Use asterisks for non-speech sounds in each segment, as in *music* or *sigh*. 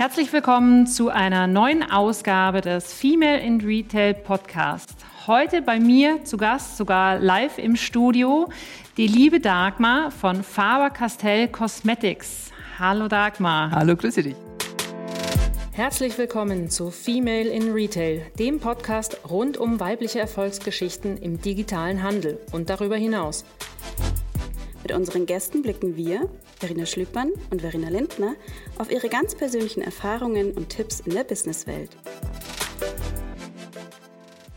Herzlich willkommen zu einer neuen Ausgabe des Female in Retail Podcast. Heute bei mir zu Gast, sogar live im Studio, die liebe Dagmar von Faber-Castell Cosmetics. Hallo Dagmar. Hallo, grüße dich. Herzlich willkommen zu Female in Retail, dem Podcast rund um weibliche Erfolgsgeschichten im digitalen Handel und darüber hinaus. Mit unseren Gästen blicken wir, Verena Schlüppmann und Verena Lindner, auf ihre ganz persönlichen Erfahrungen und Tipps in der Businesswelt.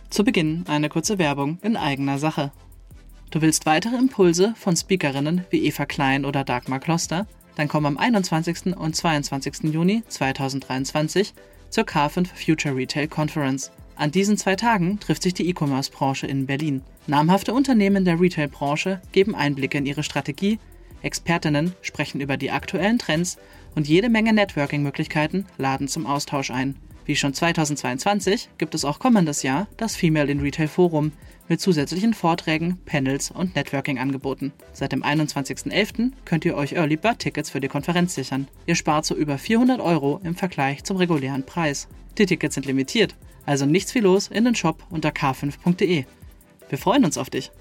Zu Beginn eine kurze Werbung in eigener Sache. Du willst weitere Impulse von Speakerinnen wie Eva Klein oder Dagmar Kloster? Dann komm am 21. und 22. Juni 2023 zur K5 Future Retail Conference. An diesen zwei Tagen trifft sich die E-Commerce-Branche in Berlin. Namhafte Unternehmen der Retail-Branche geben Einblicke in ihre Strategie, Expertinnen sprechen über die aktuellen Trends und jede Menge Networking-Möglichkeiten laden zum Austausch ein. Wie schon 2022 gibt es auch kommendes Jahr das Female in Retail Forum mit zusätzlichen Vorträgen, Panels und Networking-Angeboten. Seit dem 21.11. könnt ihr euch Early Bird Tickets für die Konferenz sichern. Ihr spart so über 400 Euro im Vergleich zum regulären Preis. Die Tickets sind limitiert, also nichts wie los in den Shop unter k5.de. Wir freuen uns auf dich.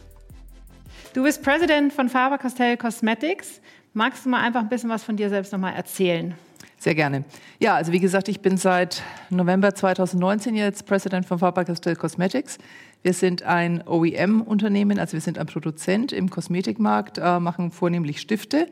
Du bist Präsident von Faber-Castell Cosmetics. Magst du mal einfach ein bisschen was von dir selbst nochmal erzählen? Sehr gerne. Ja, also wie gesagt, ich bin seit November 2019 jetzt Präsident von Faber-Castell Cosmetics. Wir sind ein OEM-Unternehmen, also wir sind ein Produzent im Kosmetikmarkt, äh, machen vornehmlich Stifte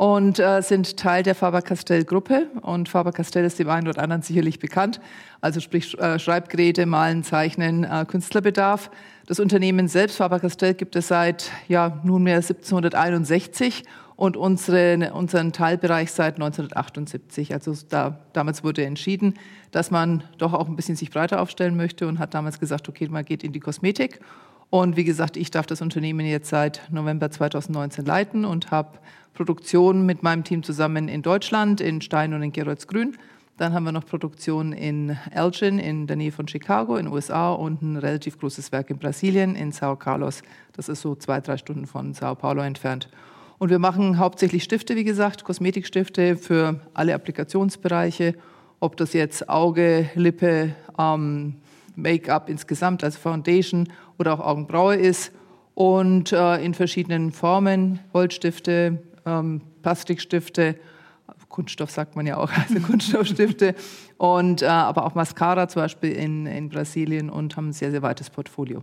und äh, sind Teil der Faber-Castell-Gruppe. Und Faber-Castell ist dem einen oder anderen sicherlich bekannt. Also sprich äh, Schreibgeräte, Malen, Zeichnen, äh, Künstlerbedarf. Das Unternehmen selbst, Faber-Castell, gibt es seit ja, nunmehr 1761 und unsere, unseren Teilbereich seit 1978. Also da, damals wurde entschieden, dass man doch auch ein bisschen sich breiter aufstellen möchte und hat damals gesagt, okay, man geht in die Kosmetik. Und wie gesagt, ich darf das Unternehmen jetzt seit November 2019 leiten und habe Produktion mit meinem Team zusammen in Deutschland, in Stein und in Geroldsgrün dann haben wir noch Produktion in Elgin in der Nähe von Chicago in den USA und ein relativ großes Werk in Brasilien in Sao Carlos. Das ist so zwei, drei Stunden von Sao Paulo entfernt. Und wir machen hauptsächlich Stifte, wie gesagt, Kosmetikstifte für alle Applikationsbereiche, ob das jetzt Auge, Lippe, ähm, Make-up insgesamt, also Foundation oder auch Augenbraue ist. Und äh, in verschiedenen Formen, Holzstifte, ähm, Plastikstifte Kunststoff sagt man ja auch, *laughs* also Kunststoffstifte und äh, aber auch Mascara zum Beispiel in, in Brasilien und haben ein sehr, sehr weites Portfolio.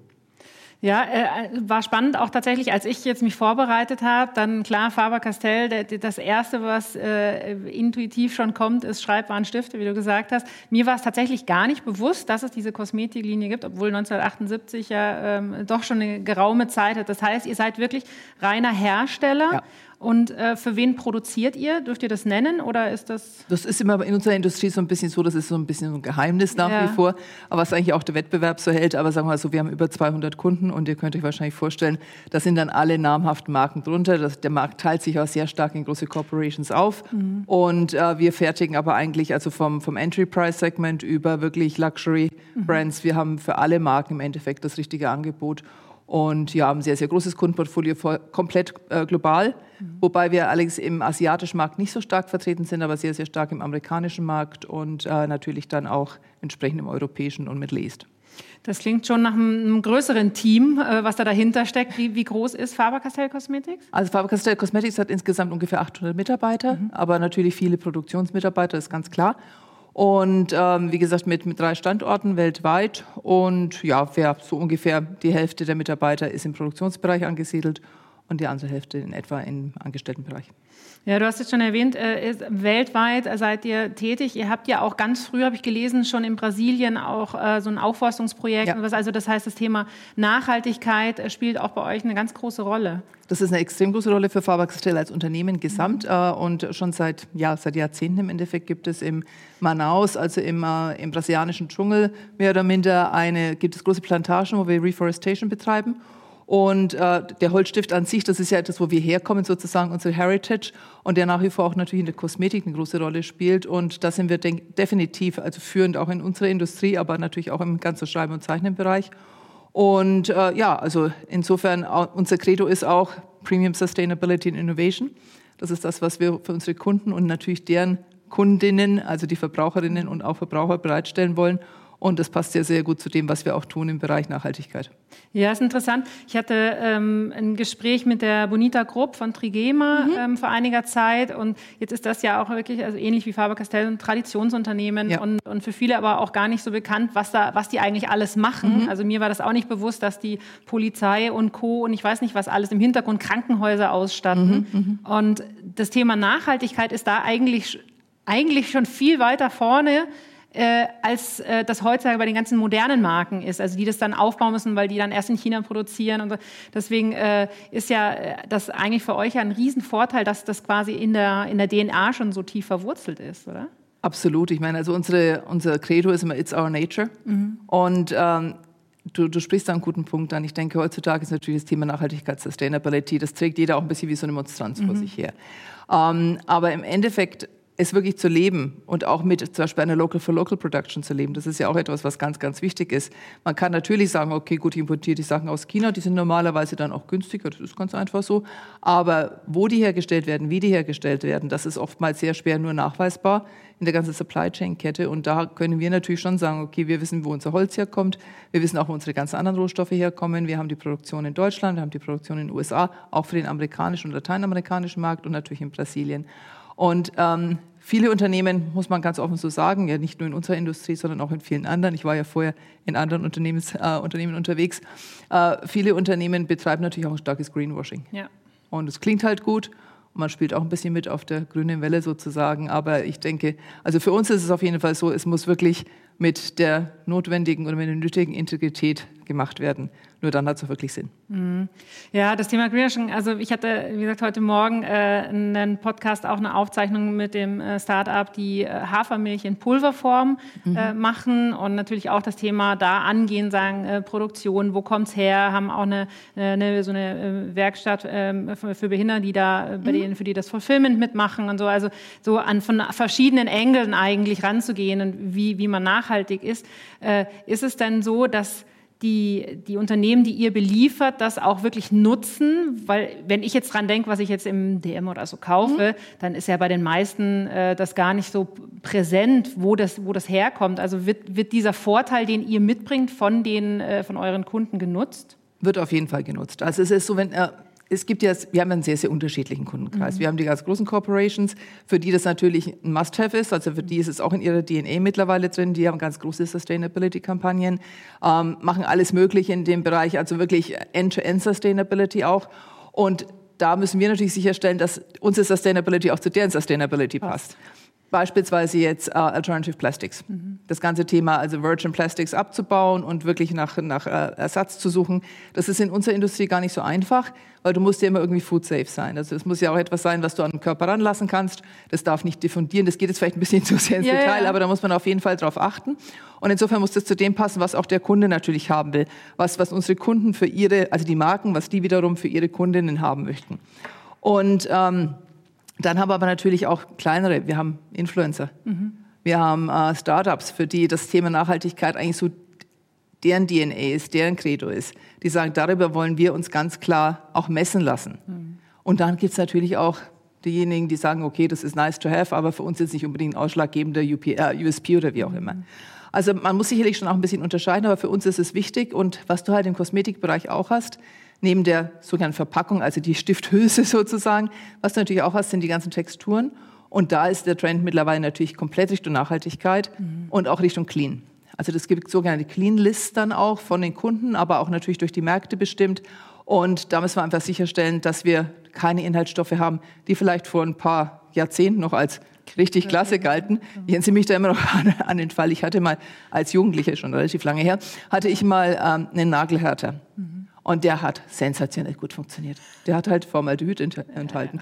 Ja, äh, war spannend auch tatsächlich, als ich jetzt mich vorbereitet habe, dann klar Faber-Castell, das erste, was äh, intuitiv schon kommt, ist Schreibwarenstifte, wie du gesagt hast. Mir war es tatsächlich gar nicht bewusst, dass es diese Kosmetiklinie gibt, obwohl 1978 ja ähm, doch schon eine geraume Zeit hat. Das heißt, ihr seid wirklich reiner Hersteller. Ja. Und äh, für wen produziert ihr? Dürft ihr das nennen oder ist das? Das ist immer in unserer Industrie so ein bisschen so, das ist so ein bisschen ein Geheimnis nach ja. wie vor, aber was eigentlich auch der Wettbewerb so hält. Aber sagen wir mal so, wir haben über 200 Kunden und ihr könnt euch wahrscheinlich vorstellen, da sind dann alle namhaften Marken drunter. Das, der Markt teilt sich auch sehr stark in große Corporations auf mhm. und äh, wir fertigen aber eigentlich also vom, vom Entry-Price-Segment über wirklich Luxury-Brands. Mhm. Wir haben für alle Marken im Endeffekt das richtige Angebot und ja, haben ein sehr, sehr großes Kundenportfolio komplett äh, global, mhm. wobei wir allerdings im asiatischen Markt nicht so stark vertreten sind, aber sehr, sehr stark im amerikanischen Markt und äh, natürlich dann auch entsprechend im europäischen und Middle East. Das klingt schon nach einem größeren Team, äh, was da dahinter steckt. Wie, wie groß ist Faber-Castell Cosmetics? Also Faber-Castell Cosmetics hat insgesamt ungefähr 800 Mitarbeiter, mhm. aber natürlich viele Produktionsmitarbeiter, ist ganz klar. Und ähm, wie gesagt, mit, mit drei Standorten weltweit. Und ja, wer so ungefähr die Hälfte der Mitarbeiter ist im Produktionsbereich angesiedelt und die andere Hälfte in etwa im Angestelltenbereich. Ja, du hast es schon erwähnt, äh, weltweit seid ihr tätig. Ihr habt ja auch ganz früh, habe ich gelesen, schon in Brasilien auch äh, so ein Aufforstungsprojekt. Ja. Also das heißt, das Thema Nachhaltigkeit äh, spielt auch bei euch eine ganz große Rolle. Das ist eine extrem große Rolle für Faber-Castell als Unternehmen gesamt. Mhm. Äh, und schon seit, ja, seit Jahrzehnten im Endeffekt gibt es im Manaus, also im, äh, im brasilianischen Dschungel, mehr oder minder eine, gibt es große Plantagen, wo wir Reforestation betreiben. Und äh, der Holzstift an sich, das ist ja etwas, wo wir herkommen, sozusagen unsere Heritage und der nach wie vor auch natürlich in der Kosmetik eine große Rolle spielt. Und da sind wir definitiv also führend auch in unserer Industrie, aber natürlich auch im ganzen Schreiben- und Zeichnenbereich. Und äh, ja, also insofern, unser Credo ist auch Premium Sustainability and Innovation. Das ist das, was wir für unsere Kunden und natürlich deren Kundinnen, also die Verbraucherinnen und auch Verbraucher bereitstellen wollen. Und das passt sehr, sehr gut zu dem, was wir auch tun im Bereich Nachhaltigkeit. Ja, ist interessant. Ich hatte ähm, ein Gespräch mit der Bonita Grupp von Trigema mhm. ähm, vor einiger Zeit. Und jetzt ist das ja auch wirklich, also ähnlich wie Faber-Castell, ein Traditionsunternehmen ja. und, und für viele aber auch gar nicht so bekannt, was, da, was die eigentlich alles machen. Mhm. Also mir war das auch nicht bewusst, dass die Polizei und Co. und ich weiß nicht, was alles im Hintergrund Krankenhäuser ausstatten. Mhm. mhm. Und das Thema Nachhaltigkeit ist da eigentlich, eigentlich schon viel weiter vorne äh, als äh, das heutzutage bei den ganzen modernen Marken ist, also die das dann aufbauen müssen, weil die dann erst in China produzieren. Und so. Deswegen äh, ist ja äh, das eigentlich für euch ein Riesenvorteil, dass das quasi in der, in der DNA schon so tief verwurzelt ist, oder? Absolut. Ich meine, also unsere, unser Credo ist immer It's our nature. Mhm. Und ähm, Du, du, sprichst da einen guten Punkt an. Ich denke, heutzutage ist natürlich das Thema Nachhaltigkeit, Sustainability, das trägt jeder auch ein bisschen wie so eine Monstranz mhm. vor sich her. Ähm, aber im Endeffekt es wirklich zu leben und auch mit zum Beispiel einer Local for Local Production zu leben. Das ist ja auch etwas, was ganz, ganz wichtig ist. Man kann natürlich sagen, okay, gut, ich importiere die Sachen aus China, die sind normalerweise dann auch günstiger, das ist ganz einfach so. Aber wo die hergestellt werden, wie die hergestellt werden, das ist oftmals sehr schwer nur nachweisbar in der ganzen Supply Chain Kette. Und da können wir natürlich schon sagen, okay, wir wissen, wo unser Holz herkommt. Wir wissen auch, wo unsere ganzen anderen Rohstoffe herkommen. Wir haben die Produktion in Deutschland, wir haben die Produktion in den USA, auch für den amerikanischen und lateinamerikanischen Markt und natürlich in Brasilien. Und ähm, viele Unternehmen, muss man ganz offen so sagen, ja nicht nur in unserer Industrie, sondern auch in vielen anderen, ich war ja vorher in anderen Unternehmens, äh, Unternehmen unterwegs, äh, viele Unternehmen betreiben natürlich auch ein starkes Greenwashing. Ja. Und es klingt halt gut man spielt auch ein bisschen mit auf der grünen Welle sozusagen. Aber ich denke, also für uns ist es auf jeden Fall so, es muss wirklich mit der notwendigen oder mit der nötigen Integrität gemacht werden. Nur dann hat es auch wirklich Sinn. Mhm. Ja, das Thema Greenwashing, also ich hatte, wie gesagt, heute Morgen äh, einen Podcast, auch eine Aufzeichnung mit dem äh, Start-up, die äh, Hafermilch in Pulverform mhm. äh, machen und natürlich auch das Thema da angehen, sagen, äh, Produktion, wo kommt es her, haben auch eine, äh, eine so eine Werkstatt ähm, für, für Behinderte, die da, bei mhm. denen, für die das Fulfillment mitmachen und so, also so an von verschiedenen Engeln eigentlich ranzugehen und wie, wie man nachhaltig ist. ist es denn so, dass die, die Unternehmen, die ihr beliefert, das auch wirklich nutzen? Weil wenn ich jetzt dran denke, was ich jetzt im DM oder so kaufe, mhm. dann ist ja bei den meisten äh, das gar nicht so präsent, wo das, wo das herkommt. Also wird, wird dieser Vorteil, den ihr mitbringt, von, den, äh, von euren Kunden genutzt? Wird auf jeden Fall genutzt. Also es ist so, wenn, äh, es gibt ja, wir haben einen sehr, sehr unterschiedlichen Kundenkreis. Mhm. Wir haben die ganz großen Corporations, für die das natürlich ein Must-Have ist. Also für die ist es auch in ihrer DNA mittlerweile drin. Die haben ganz große Sustainability-Kampagnen, ähm, machen alles Mögliche in dem Bereich, also wirklich End-to-End-Sustainability auch. Und da müssen wir natürlich sicherstellen, dass unsere Sustainability auch zu deren Sustainability passt. Beispielsweise jetzt uh, Alternative Plastics. Mhm. Das ganze Thema, also Virgin Plastics abzubauen und wirklich nach, nach uh, Ersatz zu suchen, das ist in unserer Industrie gar nicht so einfach, weil du musst ja immer irgendwie food safe sein. Also es muss ja auch etwas sein, was du an den Körper ranlassen kannst. Das darf nicht diffundieren. Das geht jetzt vielleicht ein bisschen *laughs* zu sehr ins ja, Detail, ja. aber da muss man auf jeden Fall drauf achten. Und insofern muss das zu dem passen, was auch der Kunde natürlich haben will. Was, was unsere Kunden für ihre, also die Marken, was die wiederum für ihre Kundinnen haben möchten. Und ähm, dann haben wir aber natürlich auch kleinere. Wir haben Influencer. Mhm. Wir haben äh, Startups, für die das Thema Nachhaltigkeit eigentlich so deren DNA ist, deren Credo ist. Die sagen, darüber wollen wir uns ganz klar auch messen lassen. Mhm. Und dann gibt es natürlich auch diejenigen, die sagen, okay, das ist nice to have, aber für uns ist nicht unbedingt ein ausschlaggebender UP, äh, USP oder wie auch immer. Mhm. Also man muss sicherlich schon auch ein bisschen unterscheiden, aber für uns ist es wichtig. Und was du halt im Kosmetikbereich auch hast, neben der sogenannten Verpackung, also die Stifthülse *laughs* sozusagen. Was du natürlich auch hast, sind die ganzen Texturen. Und da ist der Trend mittlerweile natürlich komplett Richtung Nachhaltigkeit mhm. und auch Richtung Clean. Also das gibt sogenannte Clean Lists dann auch von den Kunden, aber auch natürlich durch die Märkte bestimmt. Und da müssen wir einfach sicherstellen, dass wir keine Inhaltsstoffe haben, die vielleicht vor ein paar Jahrzehnten noch als richtig klasse galten. Ich erinnere mich da immer noch *laughs* an, an, den Fall. Ich hatte mal als Jugendlicher, schon relativ lange her, hatte ich mal ähm, einen Nagelhärter. Mhm. Und der hat sensationell gut funktioniert. Der hat halt Formaldehyd enthalten.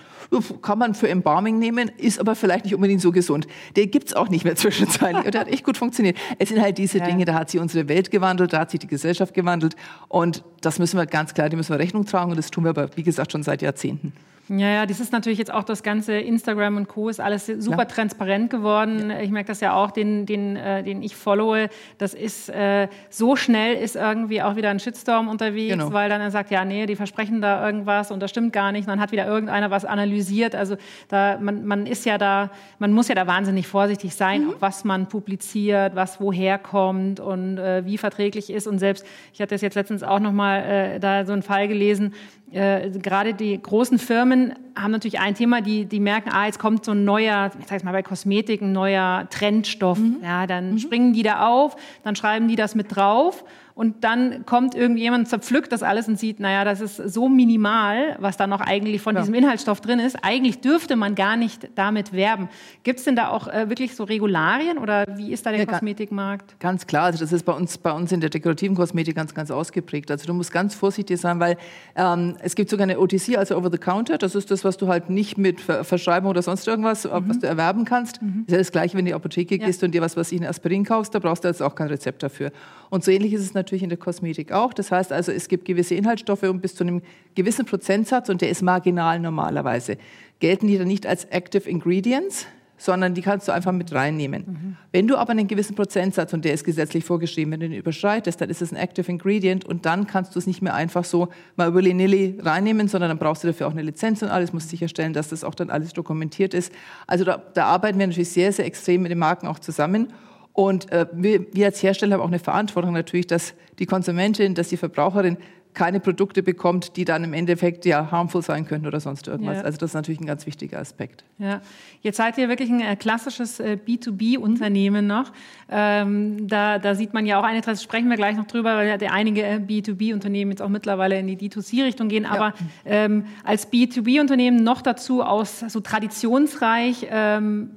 Kann man für Embalming nehmen, ist aber vielleicht nicht unbedingt so gesund. Der gibt's auch nicht mehr *laughs* zwischenzeitlich. Und der hat echt gut funktioniert. Es sind halt diese Dinge, da hat sich unsere Welt gewandelt, da hat sich die Gesellschaft gewandelt. Und das müssen wir ganz klar, die müssen wir Rechnung tragen. Und das tun wir aber, wie gesagt, schon seit Jahrzehnten. Ja, ja, das ist natürlich jetzt auch das ganze Instagram und Co. ist alles super ja. transparent geworden. Ja. Ich merke das ja auch, den, den, äh, den ich followe. Das ist äh, so schnell ist irgendwie auch wieder ein Shitstorm unterwegs, genau. weil dann er sagt, ja, nee, die versprechen da irgendwas und das stimmt gar nicht. Und dann hat wieder irgendeiner was analysiert. Also da, man, man ist ja da, man muss ja da wahnsinnig vorsichtig sein, mhm. was man publiziert, was woher kommt und äh, wie verträglich ist. Und selbst, ich hatte das jetzt letztens auch nochmal äh, da so einen Fall gelesen, äh, gerade die großen Firmen haben natürlich ein Thema, die, die merken, ah, jetzt kommt so ein neuer, ich sage mal bei Kosmetik, ein neuer Trendstoff. Mhm. Ja, dann mhm. springen die da auf, dann schreiben die das mit drauf und dann kommt irgendjemand, zerpflückt das alles und sieht, naja, das ist so minimal, was da noch eigentlich von ja. diesem Inhaltsstoff drin ist. Eigentlich dürfte man gar nicht damit werben. Gibt es denn da auch äh, wirklich so Regularien oder wie ist da der ja, Kosmetikmarkt? Ganz klar, also das ist bei uns, bei uns in der dekorativen Kosmetik ganz, ganz ausgeprägt. Also du musst ganz vorsichtig sein, weil ähm, es gibt sogar eine OTC, also Over the Counter. Das ist das, was du halt nicht mit Verschreibung oder sonst irgendwas, äh, mhm. was du erwerben kannst. Mhm. Das ist ja das Gleiche, wenn du in die Apotheke ja. gehst und dir was, was ich in Aspirin kaufst, da brauchst du jetzt auch kein Rezept dafür. Und so ähnlich ist es natürlich in der Kosmetik auch. Das heißt also, es gibt gewisse Inhaltsstoffe und bis zu einem gewissen Prozentsatz, und der ist marginal normalerweise, gelten die dann nicht als Active Ingredients, sondern die kannst du einfach mit reinnehmen. Mhm. Wenn du aber einen gewissen Prozentsatz, und der ist gesetzlich vorgeschrieben, wenn du den überschreitest, dann ist es ein Active Ingredient und dann kannst du es nicht mehr einfach so mal willy-nilly reinnehmen, sondern dann brauchst du dafür auch eine Lizenz und alles, musst sicherstellen, dass das auch dann alles dokumentiert ist. Also da, da arbeiten wir natürlich sehr, sehr extrem mit den Marken auch zusammen und äh, wir, wir als Hersteller haben auch eine Verantwortung natürlich, dass die Konsumentin, dass die Verbraucherin keine Produkte bekommt, die dann im Endeffekt ja harmful sein könnten oder sonst irgendwas. Ja. Also das ist natürlich ein ganz wichtiger Aspekt. Ja, jetzt seid ihr wirklich ein äh, klassisches äh, B2B-Unternehmen noch. Ähm, da, da sieht man ja auch eine, das sprechen wir gleich noch drüber, weil ja einige äh, B2B-Unternehmen jetzt auch mittlerweile in die D2C-Richtung gehen. Aber ja. ähm, als B2B-Unternehmen noch dazu aus so traditionsreich ähm,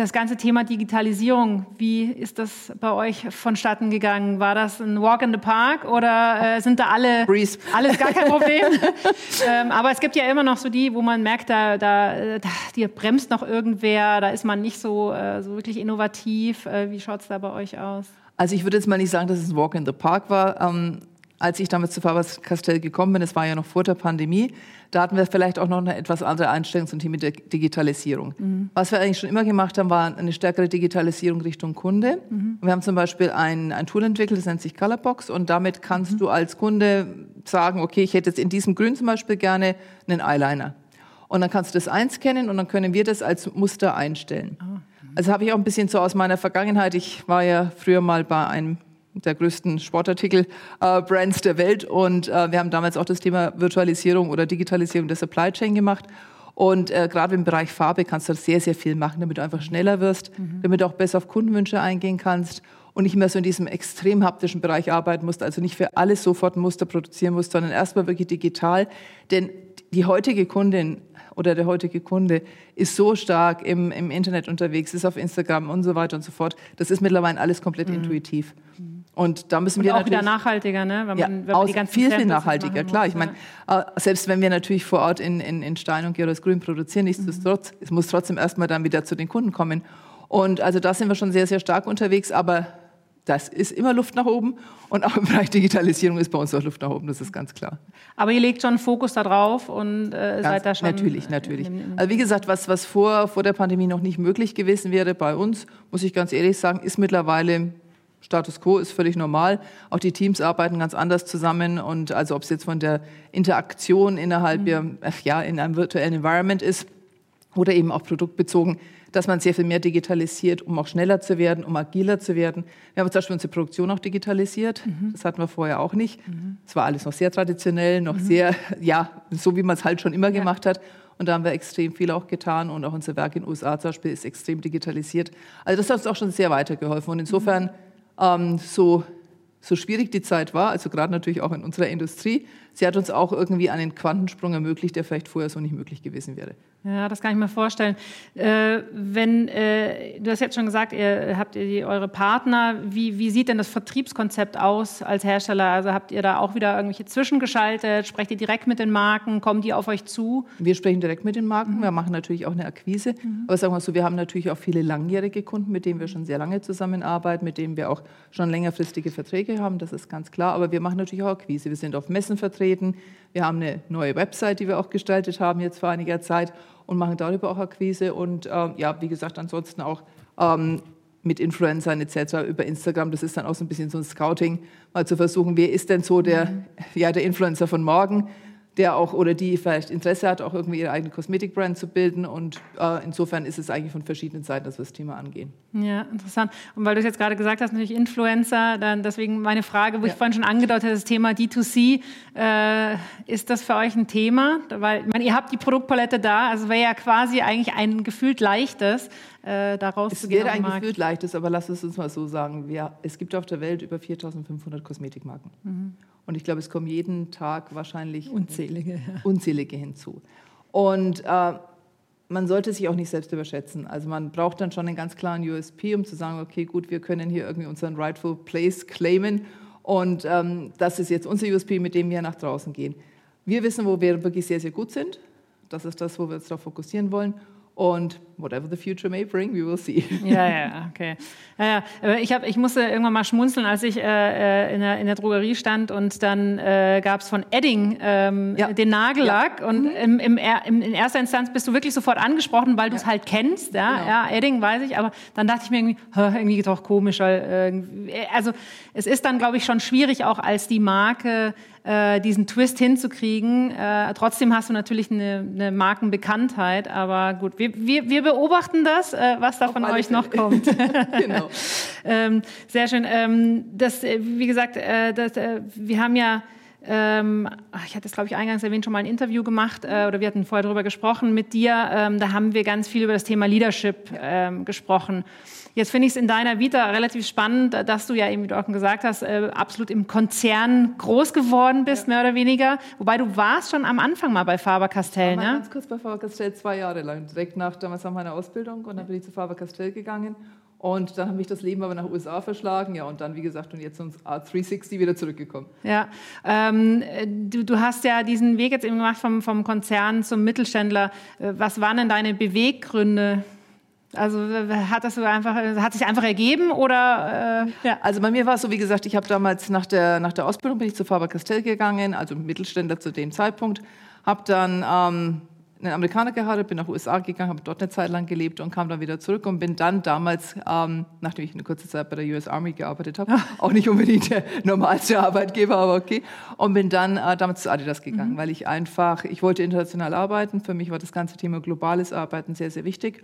das ganze Thema Digitalisierung, wie ist das bei euch vonstatten gegangen? War das ein Walk in the Park oder äh, sind da alle Breeze. alles gar kein Problem? *laughs* ähm, aber es gibt ja immer noch so die, wo man merkt, da, da, da die bremst noch irgendwer, da ist man nicht so, äh, so wirklich innovativ. Äh, wie schaut es da bei euch aus? Also ich würde jetzt mal nicht sagen, dass es ein Walk in the Park war. Ähm, als ich damals zu Faber-Castell gekommen bin, das war ja noch vor der Pandemie, da hatten wir vielleicht auch noch eine etwas andere Einstellung zum Thema der Digitalisierung. Mhm. Was wir eigentlich schon immer gemacht haben, war eine stärkere Digitalisierung Richtung Kunde. Mhm. Wir haben zum Beispiel ein, ein Tool entwickelt, das nennt sich Colorbox und damit kannst mhm. du als Kunde sagen, okay, ich hätte jetzt in diesem Grün zum Beispiel gerne einen Eyeliner. Und dann kannst du das einscannen und dann können wir das als Muster einstellen. Oh. Also habe ich auch ein bisschen so aus meiner Vergangenheit. Ich war ja früher mal bei einem der größten Sportartikel-Brands äh, der Welt. Und äh, wir haben damals auch das Thema Virtualisierung oder Digitalisierung der Supply Chain gemacht. Und äh, gerade im Bereich Farbe kannst du sehr, sehr viel machen, damit du einfach schneller wirst, mhm. damit du auch besser auf Kundenwünsche eingehen kannst und nicht mehr so in diesem extrem haptischen Bereich arbeiten musst, also nicht für alles sofort ein Muster produzieren musst, sondern erstmal wirklich digital. Denn die heutige Kundin oder der heutige Kunde ist so stark im, im Internet unterwegs, ist auf Instagram und so weiter und so fort. Das ist mittlerweile alles komplett mhm. intuitiv. Und da müssen und wir auch wieder nachhaltiger, ne? Wenn man, ja, wenn man die ganzen viel, viel nachhaltiger, klar. Ich meine, äh, selbst wenn wir natürlich vor Ort in, in, in Stein und Geros Grün produzieren, nichtsdestotrotz, mhm. es muss trotzdem erstmal dann wieder zu den Kunden kommen. Und also da sind wir schon sehr, sehr stark unterwegs, aber das ist immer Luft nach oben und auch im Bereich Digitalisierung ist bei uns auch Luft nach oben, das ist ganz klar. Aber ihr legt schon Fokus darauf und äh, seid da schon. Natürlich, natürlich. Also wie gesagt, was, was vor, vor der Pandemie noch nicht möglich gewesen wäre bei uns, muss ich ganz ehrlich sagen, ist mittlerweile Status quo ist völlig normal. Auch die Teams arbeiten ganz anders zusammen und also ob es jetzt von der Interaktion innerhalb mhm. ja in einem virtuellen Environment ist oder eben auch produktbezogen, dass man sehr viel mehr digitalisiert, um auch schneller zu werden, um agiler zu werden. Wir haben zum Beispiel unsere Produktion auch digitalisiert. Mhm. Das hatten wir vorher auch nicht. Mhm. Es war alles noch sehr traditionell, noch mhm. sehr, ja, so wie man es halt schon immer ja. gemacht hat. Und da haben wir extrem viel auch getan und auch unser Werk in den USA zum Beispiel ist extrem digitalisiert. Also das hat uns auch schon sehr weitergeholfen. Und insofern mhm ähm, so, so schwierig die Zeit war, also gerade natürlich auch in unserer Industrie, sie hat uns auch irgendwie einen Quantensprung ermöglicht, der vielleicht vorher so nicht möglich gewesen wäre. Ja, das kann ich mir vorstellen. Äh, wenn, äh, du hast jetzt schon gesagt, ihr habt ihr die, eure Partner. Wie, wie sieht denn das Vertriebskonzept aus als Hersteller? Also habt ihr da auch wieder irgendwelche zwischengeschaltet? Sprecht ihr direkt mit den Marken? Kommen die auf euch zu? Wir sprechen direkt mit den Marken. Mhm. Wir machen natürlich auch eine Akquise. Mhm. Aber sagen wir so, wir haben natürlich auch viele langjährige Kunden, mit denen wir schon sehr lange zusammenarbeiten, mit denen wir auch schon längerfristige Verträge haben. Das ist ganz klar. Aber wir machen natürlich auch Akquise. Wir sind auf Messen vertreten vertreten. Wir haben eine neue Website, die wir auch gestaltet haben jetzt vor einiger Zeit und machen darüber auch Akquise. Und äh, ja, wie gesagt, ansonsten auch ähm, mit Influencern etc. über Instagram. Das ist dann auch so ein bisschen so ein Scouting, mal zu versuchen, wer ist denn so der, mhm. ja, der Influencer von morgen der auch oder die vielleicht Interesse hat, auch irgendwie ihre eigene Kosmetikbrand zu bilden. Und äh, insofern ist es eigentlich von verschiedenen Seiten, dass wir das Thema angehen. Ja, interessant. Und weil du es jetzt gerade gesagt hast, natürlich Influencer, dann deswegen meine Frage, wo ja. ich vorhin schon angedeutet habe, das Thema D2C, äh, ist das für euch ein Thema? Weil ich meine, ihr habt die Produktpalette da, also wäre ja quasi eigentlich ein gefühlt leichtes, äh, daraus es zu gehen. Es wäre ein gefühlt leichtes, aber lass es uns mal so sagen. Wir, es gibt auf der Welt über 4500 Kosmetikmarken. Mhm. Und ich glaube, es kommen jeden Tag wahrscheinlich unzählige, ja. unzählige hinzu. Und äh, man sollte sich auch nicht selbst überschätzen. Also man braucht dann schon einen ganz klaren USP, um zu sagen, okay, gut, wir können hier irgendwie unseren rightful place claimen. Und ähm, das ist jetzt unser USP, mit dem wir nach draußen gehen. Wir wissen, wo wir wirklich sehr, sehr gut sind. Das ist das, wo wir uns darauf fokussieren wollen. Und whatever the future may bring, we will see. *laughs* Ja, ja, okay. Ja, ja. Ich, hab, ich musste irgendwann mal schmunzeln, als ich äh, äh, in, der, in, der, Drogerie stand und dann äh, gab es von Edding ähm, ja. den Nagellack. Ja. Und mhm. im, im, im, in erster Instanz bist du wirklich sofort angesprochen, weil du es halt kennst. Ja? Genau. ja, Edding weiß ich, aber dann dachte ich mir irgendwie, irgendwie ist doch komisch. Weil, äh, also es ist dann, glaube ich, schon schwierig, auch als die Marke äh, diesen Twist hinzukriegen. Äh, trotzdem hast du natürlich eine, eine Markenbekanntheit, aber gut, wir, wir, wir beobachten das, äh, was da Auf von euch noch kommt. *laughs* genau. *laughs* ähm, sehr schön. Ähm, das, äh, wie gesagt, äh, das, äh, wir haben ja ähm, ich hatte es, glaube ich, eingangs erwähnt, schon mal ein Interview gemacht äh, oder wir hatten vorher darüber gesprochen mit dir. Ähm, da haben wir ganz viel über das Thema Leadership ähm, gesprochen. Jetzt finde ich es in deiner Vita relativ spannend, dass du ja eben, wie du auch gesagt hast, äh, absolut im Konzern groß geworden bist, ja. mehr oder weniger. Wobei du warst schon am Anfang mal bei Faber-Castell, ne? Ganz kurz bei Faber-Castell, zwei Jahre lang, direkt nach damals nach meiner Ausbildung. Und dann bin ich zu Faber-Castell gegangen. Und dann hat mich das Leben aber nach USA verschlagen, ja, und dann, wie gesagt, und jetzt ins A360 wieder zurückgekommen. Ja, ähm, du, du hast ja diesen Weg jetzt eben gemacht vom, vom Konzern zum Mittelständler. Äh, was waren denn deine Beweggründe? Also hat das so einfach, hat sich einfach ergeben oder? Äh, ja. Also bei mir war es so, wie gesagt, ich habe damals nach der, nach der Ausbildung bin ich zu Faber-Castell gegangen, also Mittelständler zu dem Zeitpunkt, habe dann ähm, einen Amerikaner geheiratet, bin nach USA gegangen, habe dort eine Zeit lang gelebt und kam dann wieder zurück und bin dann damals, ähm, nachdem ich eine kurze Zeit bei der US Army gearbeitet habe, *laughs* auch nicht unbedingt der normalste Arbeitgeber, aber okay, und bin dann äh, damals zu Adidas gegangen, mhm. weil ich einfach, ich wollte international arbeiten, für mich war das ganze Thema globales Arbeiten sehr, sehr wichtig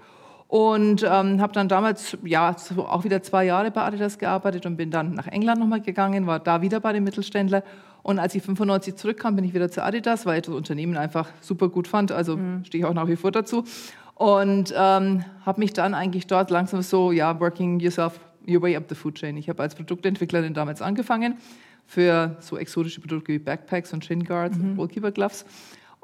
und ähm, habe dann damals ja auch wieder zwei Jahre bei Adidas gearbeitet und bin dann nach England nochmal gegangen, war da wieder bei den Mittelständlern. Und als ich 95 zurückkam, bin ich wieder zu Adidas, weil ich das Unternehmen einfach super gut fand. Also mhm. stehe ich auch nach wie vor dazu. Und ähm, habe mich dann eigentlich dort langsam so, ja, working yourself your way up the food chain. Ich habe als Produktentwicklerin damals angefangen für so exotische Produkte wie Backpacks und Shin Guards mhm. und Goalkeeper Gloves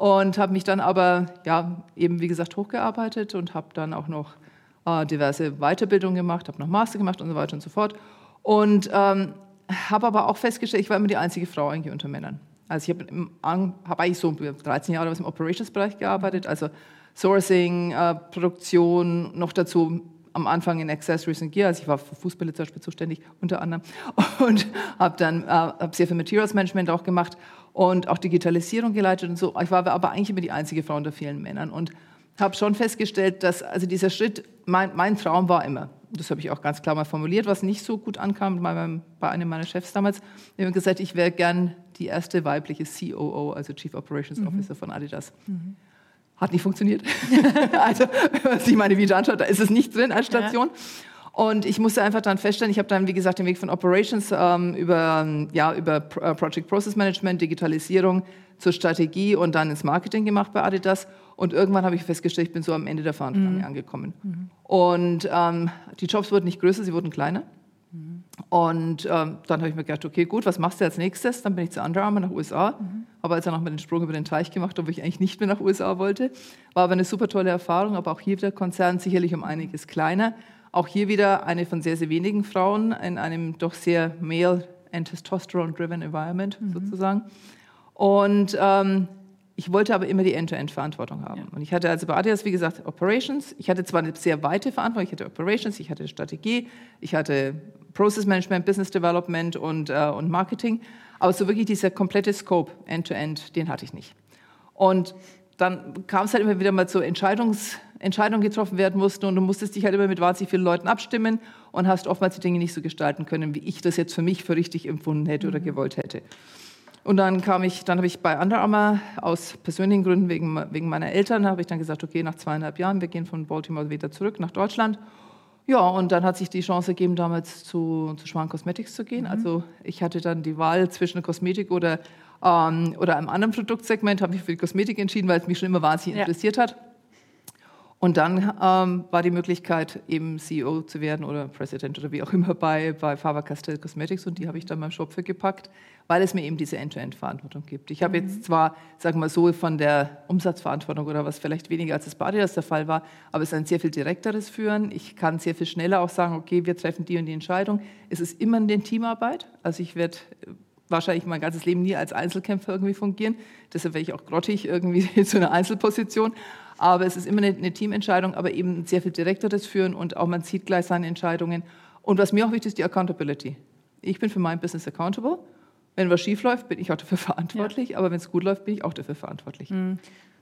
und habe mich dann aber ja eben wie gesagt hochgearbeitet und habe dann auch noch äh, diverse Weiterbildungen gemacht, habe noch Master gemacht und so weiter und so fort. Und ähm, habe aber auch festgestellt, ich war immer die einzige Frau eigentlich unter Männern. Also ich habe hab eigentlich so 13 Jahre was im Operations-Bereich gearbeitet, also Sourcing, äh, Produktion, noch dazu am Anfang in Accessories and Gear, also ich war für Fußbälle zum Beispiel zuständig unter anderem. *laughs* Und habe dann äh, hab sehr viel Materials Management auch gemacht und auch Digitalisierung geleitet und so. Ich war aber eigentlich immer die einzige Frau unter vielen Männern und habe schon festgestellt, dass also dieser Schritt, mein, mein Traum war immer, das habe ich auch ganz klar mal formuliert, was nicht so gut ankam bei, meinem, bei einem meiner Chefs damals. Ich habe gesagt, ich wäre gern die erste weibliche COO, also Chief Operations mhm. Officer von Adidas. Mhm. Hat nicht funktioniert. *laughs* also, wenn man sich meine Vita anschaut, da ist es nicht drin als Station. Ja. Und ich musste einfach dann feststellen, ich habe dann, wie gesagt, den Weg von Operations ähm, über, ja, über äh, Project Process Management, Digitalisierung zur Strategie und dann ins Marketing gemacht bei Adidas. Und irgendwann habe ich festgestellt, ich bin so am Ende der Fahnenstange mhm. angekommen. Mhm. Und ähm, die Jobs wurden nicht größer, sie wurden kleiner. Mhm. Und ähm, dann habe ich mir gedacht, okay, gut, was machst du als nächstes? Dann bin ich zu Under Armour nach USA. Mhm. Habe also noch mal den Sprung über den Teich gemacht, obwohl ich eigentlich nicht mehr nach USA wollte. War aber eine super tolle Erfahrung, aber auch hier wieder Konzern sicherlich um einiges kleiner. Auch hier wieder eine von sehr, sehr wenigen Frauen in einem doch sehr male and testosterone-driven environment mhm. sozusagen. Und ähm, ich wollte aber immer die End-to-End-Verantwortung haben. Ja. Und ich hatte also bei Adidas, wie gesagt, Operations. Ich hatte zwar eine sehr weite Verantwortung, ich hatte Operations, ich hatte Strategie, ich hatte Process Management, Business Development und, äh, und Marketing. Aber so wirklich dieser komplette Scope, End-to-End, den hatte ich nicht. Und dann kam es halt immer wieder mal zu Entscheidungs, Entscheidungen getroffen werden mussten und du musstest dich halt immer mit wahnsinnig vielen Leuten abstimmen und hast oftmals die Dinge nicht so gestalten können, wie ich das jetzt für mich für richtig empfunden hätte oder mhm. gewollt hätte. Und dann kam ich, dann habe ich bei Under Armour aus persönlichen Gründen wegen, wegen meiner Eltern, habe ich dann gesagt, okay, nach zweieinhalb Jahren, wir gehen von Baltimore wieder zurück nach Deutschland. Ja, und dann hat sich die Chance gegeben, damals zu, zu Schwan Cosmetics zu gehen. Mhm. Also ich hatte dann die Wahl zwischen Kosmetik oder, ähm, oder einem anderen Produktsegment, habe mich für die Kosmetik entschieden, weil es mich schon immer wahnsinnig ja. interessiert hat. Und dann ähm, war die Möglichkeit, eben CEO zu werden oder President oder wie auch immer bei, bei Faber-Castell Cosmetics und die habe ich dann meinem Shop für gepackt, weil es mir eben diese End-to-End-Verantwortung gibt. Ich habe mhm. jetzt zwar, sagen wir mal so, von der Umsatzverantwortung oder was vielleicht weniger als das bei Adidas der Fall war, aber es ist ein sehr viel direkteres Führen. Ich kann sehr viel schneller auch sagen, okay, wir treffen die und die Entscheidung. Es ist immer eine Teamarbeit. Also ich werde wahrscheinlich mein ganzes Leben nie als Einzelkämpfer irgendwie fungieren. Deshalb wäre ich auch grottig irgendwie *laughs* zu einer Einzelposition. Aber es ist immer eine, eine Teamentscheidung, aber eben sehr viel direkteres Führen und auch man sieht gleich seine Entscheidungen. Und was mir auch wichtig ist, die Accountability. Ich bin für mein Business accountable. Wenn was schief läuft, bin ich auch dafür *laughs* verantwortlich, ja. aber wenn es gut läuft, bin ich auch dafür verantwortlich. Mhm.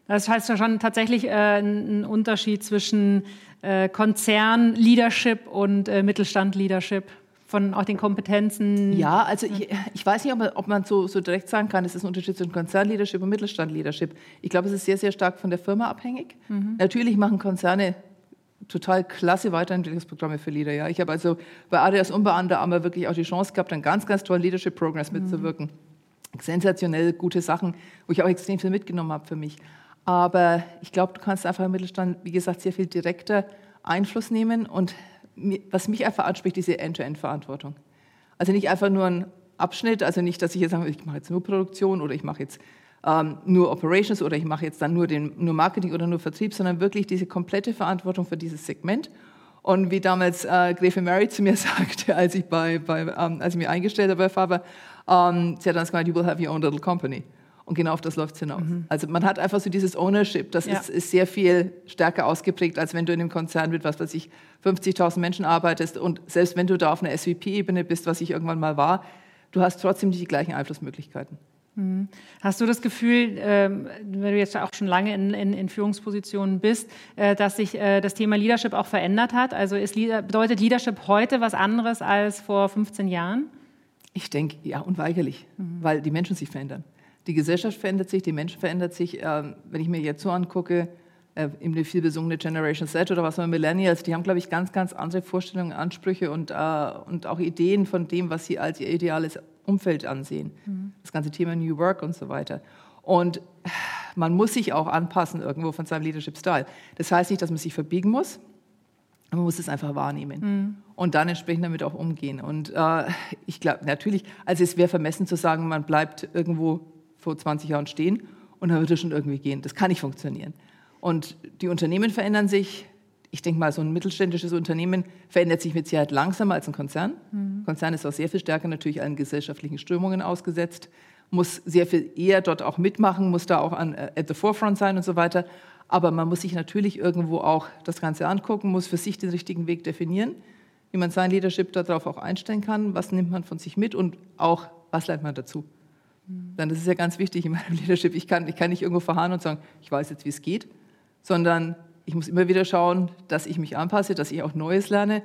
Das heißt ja schon tatsächlich äh, ein Unterschied zwischen äh, Konzern-Leadership und äh, Mittelstand-Leadership von auch den Kompetenzen? Ja, also ich, ich weiß nicht, ob man, ob man so, so, direkt sagen kann, es ist ein Unterschied zwischen Konzernleadership und Mittelstandleadership. Ich glaube, es ist sehr, sehr stark von der Firma abhängig. Mhm. Natürlich machen Konzerne total klasse Weiterentwicklungsprogramme für Leader. Ja. Ich habe also bei Adidas und bei Under Armour wirklich auch die Chance gehabt, an ganz, ganz tollen Leadership-Programs mhm. mitzuwirken. Sensationell gute Sachen, wo ich auch extrem viel mitgenommen habe für mich. Aber ich glaube, du kannst einfach im Mittelstand, wie gesagt, sehr viel direkter Einfluss nehmen und was mich einfach anspricht, diese End-to-End-Verantwortung. Also nicht einfach nur ein Abschnitt, also nicht, dass ich jetzt sage, ich mache jetzt nur Produktion oder ich mache jetzt ähm, nur Operations oder ich mache jetzt dann nur, den, nur Marketing oder nur Vertrieb, sondern wirklich diese komplette Verantwortung für dieses Segment. Und wie damals äh, Gräfin Mary zu mir *laughs* sagte, als ich, bei, bei ähm, als ich mich eingestellt habe bei Faber, ähm, sie hat dann gesagt, you will have your own little company. Und genau auf das läuft es hinaus. Mhm. Also man hat einfach so dieses Ownership, das ja. ist, ist, sehr viel stärker ausgeprägt, als wenn du in einem Konzern mit, was weiß ich, 50.000 Menschen arbeitest und selbst wenn du da auf einer SVP-Ebene bist, was ich irgendwann mal war, du hast trotzdem nicht die gleichen Einflussmöglichkeiten. Mhm. Hast du das Gefühl, ähm, wenn du jetzt auch schon lange in, in, in Führungspositionen bist, äh, dass sich äh, das Thema Leadership auch verändert hat? Also ist, bedeutet Leadership heute was anderes als vor 15 Jahren? Ich denke, ja, unweigerlich, mhm. weil die Menschen sich verändern. Die Gesellschaft verändert sich, die Menschen verändern sich. Ähm, wenn ich mir jetzt so angucke, äh, eben die viel besungene Generation Z oder was man Millennials, die haben, glaube ich, ganz, ganz andere Vorstellungen, Ansprüche und, äh, und auch Ideen von dem, was sie als ihr ideales Umfeld ansehen. Mhm. Das ganze Thema New Work und so weiter. Und man muss sich auch anpassen irgendwo von seinem Leadership-Style. Das heißt nicht, dass man sich verbiegen muss, man muss es einfach wahrnehmen mhm. und dann entsprechend damit auch umgehen. Und äh, ich glaube, natürlich, also es wäre vermessen zu sagen, man bleibt irgendwo vor 20 Jahren stehen und dann wird es schon irgendwie gehen. Das kann nicht funktionieren. Und die Unternehmen verändern sich. Ich denke mal, so ein mittelständisches Unternehmen verändert sich mit Sicherheit langsamer als ein Konzern. Mhm. Konzern ist auch sehr viel stärker natürlich allen gesellschaftlichen Strömungen ausgesetzt, muss sehr viel eher dort auch mitmachen, muss da auch an, äh, at the forefront sein und so weiter. Aber man muss sich natürlich irgendwo auch das Ganze angucken, muss für sich den richtigen Weg definieren, wie man sein Leadership darauf auch einstellen kann, was nimmt man von sich mit und auch, was lernt man dazu. Dann das ist ja ganz wichtig in meinem *laughs* Leadership. Ich kann, ich kann nicht irgendwo verharren und sagen, ich weiß jetzt, wie es geht, sondern ich muss immer wieder schauen, dass ich mich anpasse, dass ich auch Neues lerne.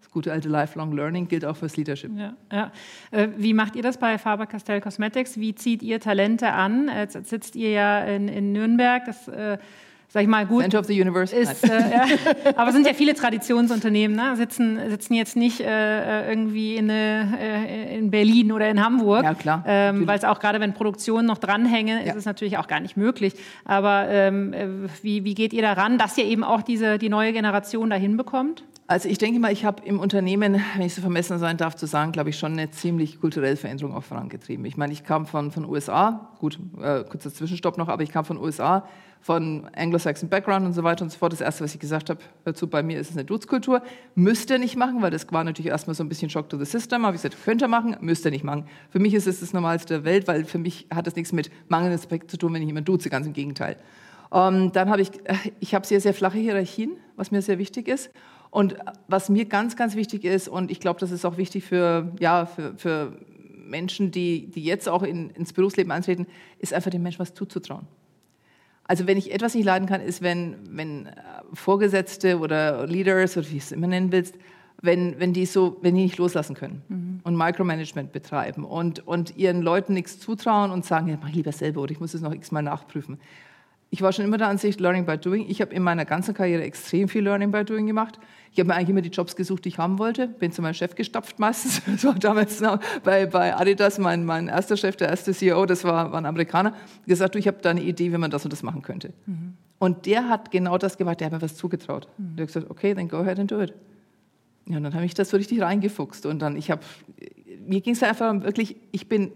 Das gute alte Lifelong Learning gilt auch fürs Leadership. Ja, ja. Äh, wie macht ihr das bei Faber-Castell Cosmetics? Wie zieht ihr Talente an? Jetzt sitzt ihr ja in, in Nürnberg. Das äh, sag ich mal, gut. Center of the Universe. Ist, äh, ja, *laughs* aber es sind ja viele Traditionsunternehmen, ne? sitzen, sitzen jetzt nicht äh, äh irgendwie in, eine, äh, in Berlin oder in Hamburg. Ja, klar. Ähm, Weil es auch gerade, wenn Produktionen noch dranhängen, ja. ist es natürlich auch gar nicht möglich. Aber ähm, äh, wie, wie geht ihr daran, dass ihr eben auch diese, die neue Generation dahin bekommt? Also ich denke mal, ich habe im Unternehmen, wenn ich so vermessen sein darf zu sagen, glaube ich schon eine ziemlich kulturelle Veränderung auch vorangetrieben. Ich meine, ich kam von von USA, gut, äh, kurzer Zwischenstopp noch, aber ich kam von USA, von Anglo-Saxon Background und so weiter und so fort. Das erste, was ich gesagt habe dazu, bei mir ist es eine Dutzkultur. Müsst ihr nicht machen, weil das war natürlich erstmal so ein bisschen Shock to the System. Aber ich gesagt, könnt ihr machen, müsst ihr nicht machen. Für mich ist es das Normalste der Welt, weil für mich hat das nichts mit mangelndem Respekt zu tun, wenn ich jemanden duze, ganz im Gegenteil. Ähm, dann habe ich, äh, ich habe sehr, sehr flache Hierarchien, was mir sehr wichtig ist. Und was mir ganz, ganz wichtig ist, und ich glaube, das ist auch wichtig für, ja, für, für Menschen, die, die jetzt auch in, ins Berufsleben eintreten, ist einfach dem Menschen was zuzutrauen. Also wenn ich etwas nicht leiden kann, ist, wenn, wenn äh, Vorgesetzte oder Leaders oder wie du es immer nennen willst, wenn, wenn die so, wenn die nicht loslassen können mhm. und Micromanagement betreiben und, und ihren Leuten nichts zutrauen und sagen, ja, mach ich lieber selber oder ich muss es noch x-mal nachprüfen ich war schon immer der Ansicht, Learning by Doing. Ich habe in meiner ganzen Karriere extrem viel Learning by Doing gemacht. Ich habe mir eigentlich immer die Jobs gesucht, die ich haben wollte. Bin zu meinem Chef gestapft meistens. *laughs* Das war damals bei, bei Adidas mein, mein erster Chef, der erste CEO, das war, war ein Amerikaner. Gesagt, du, ich habe da eine Idee, wie man das und das machen könnte. Mhm. Und der hat genau das gemacht, der hat mir was zugetraut. Mhm. Der hat gesagt, okay, then go ahead and do it. Ja, und dann habe ich das so richtig reingefuchst. Und dann, ich habe, mir ging es einfach wirklich, ich bin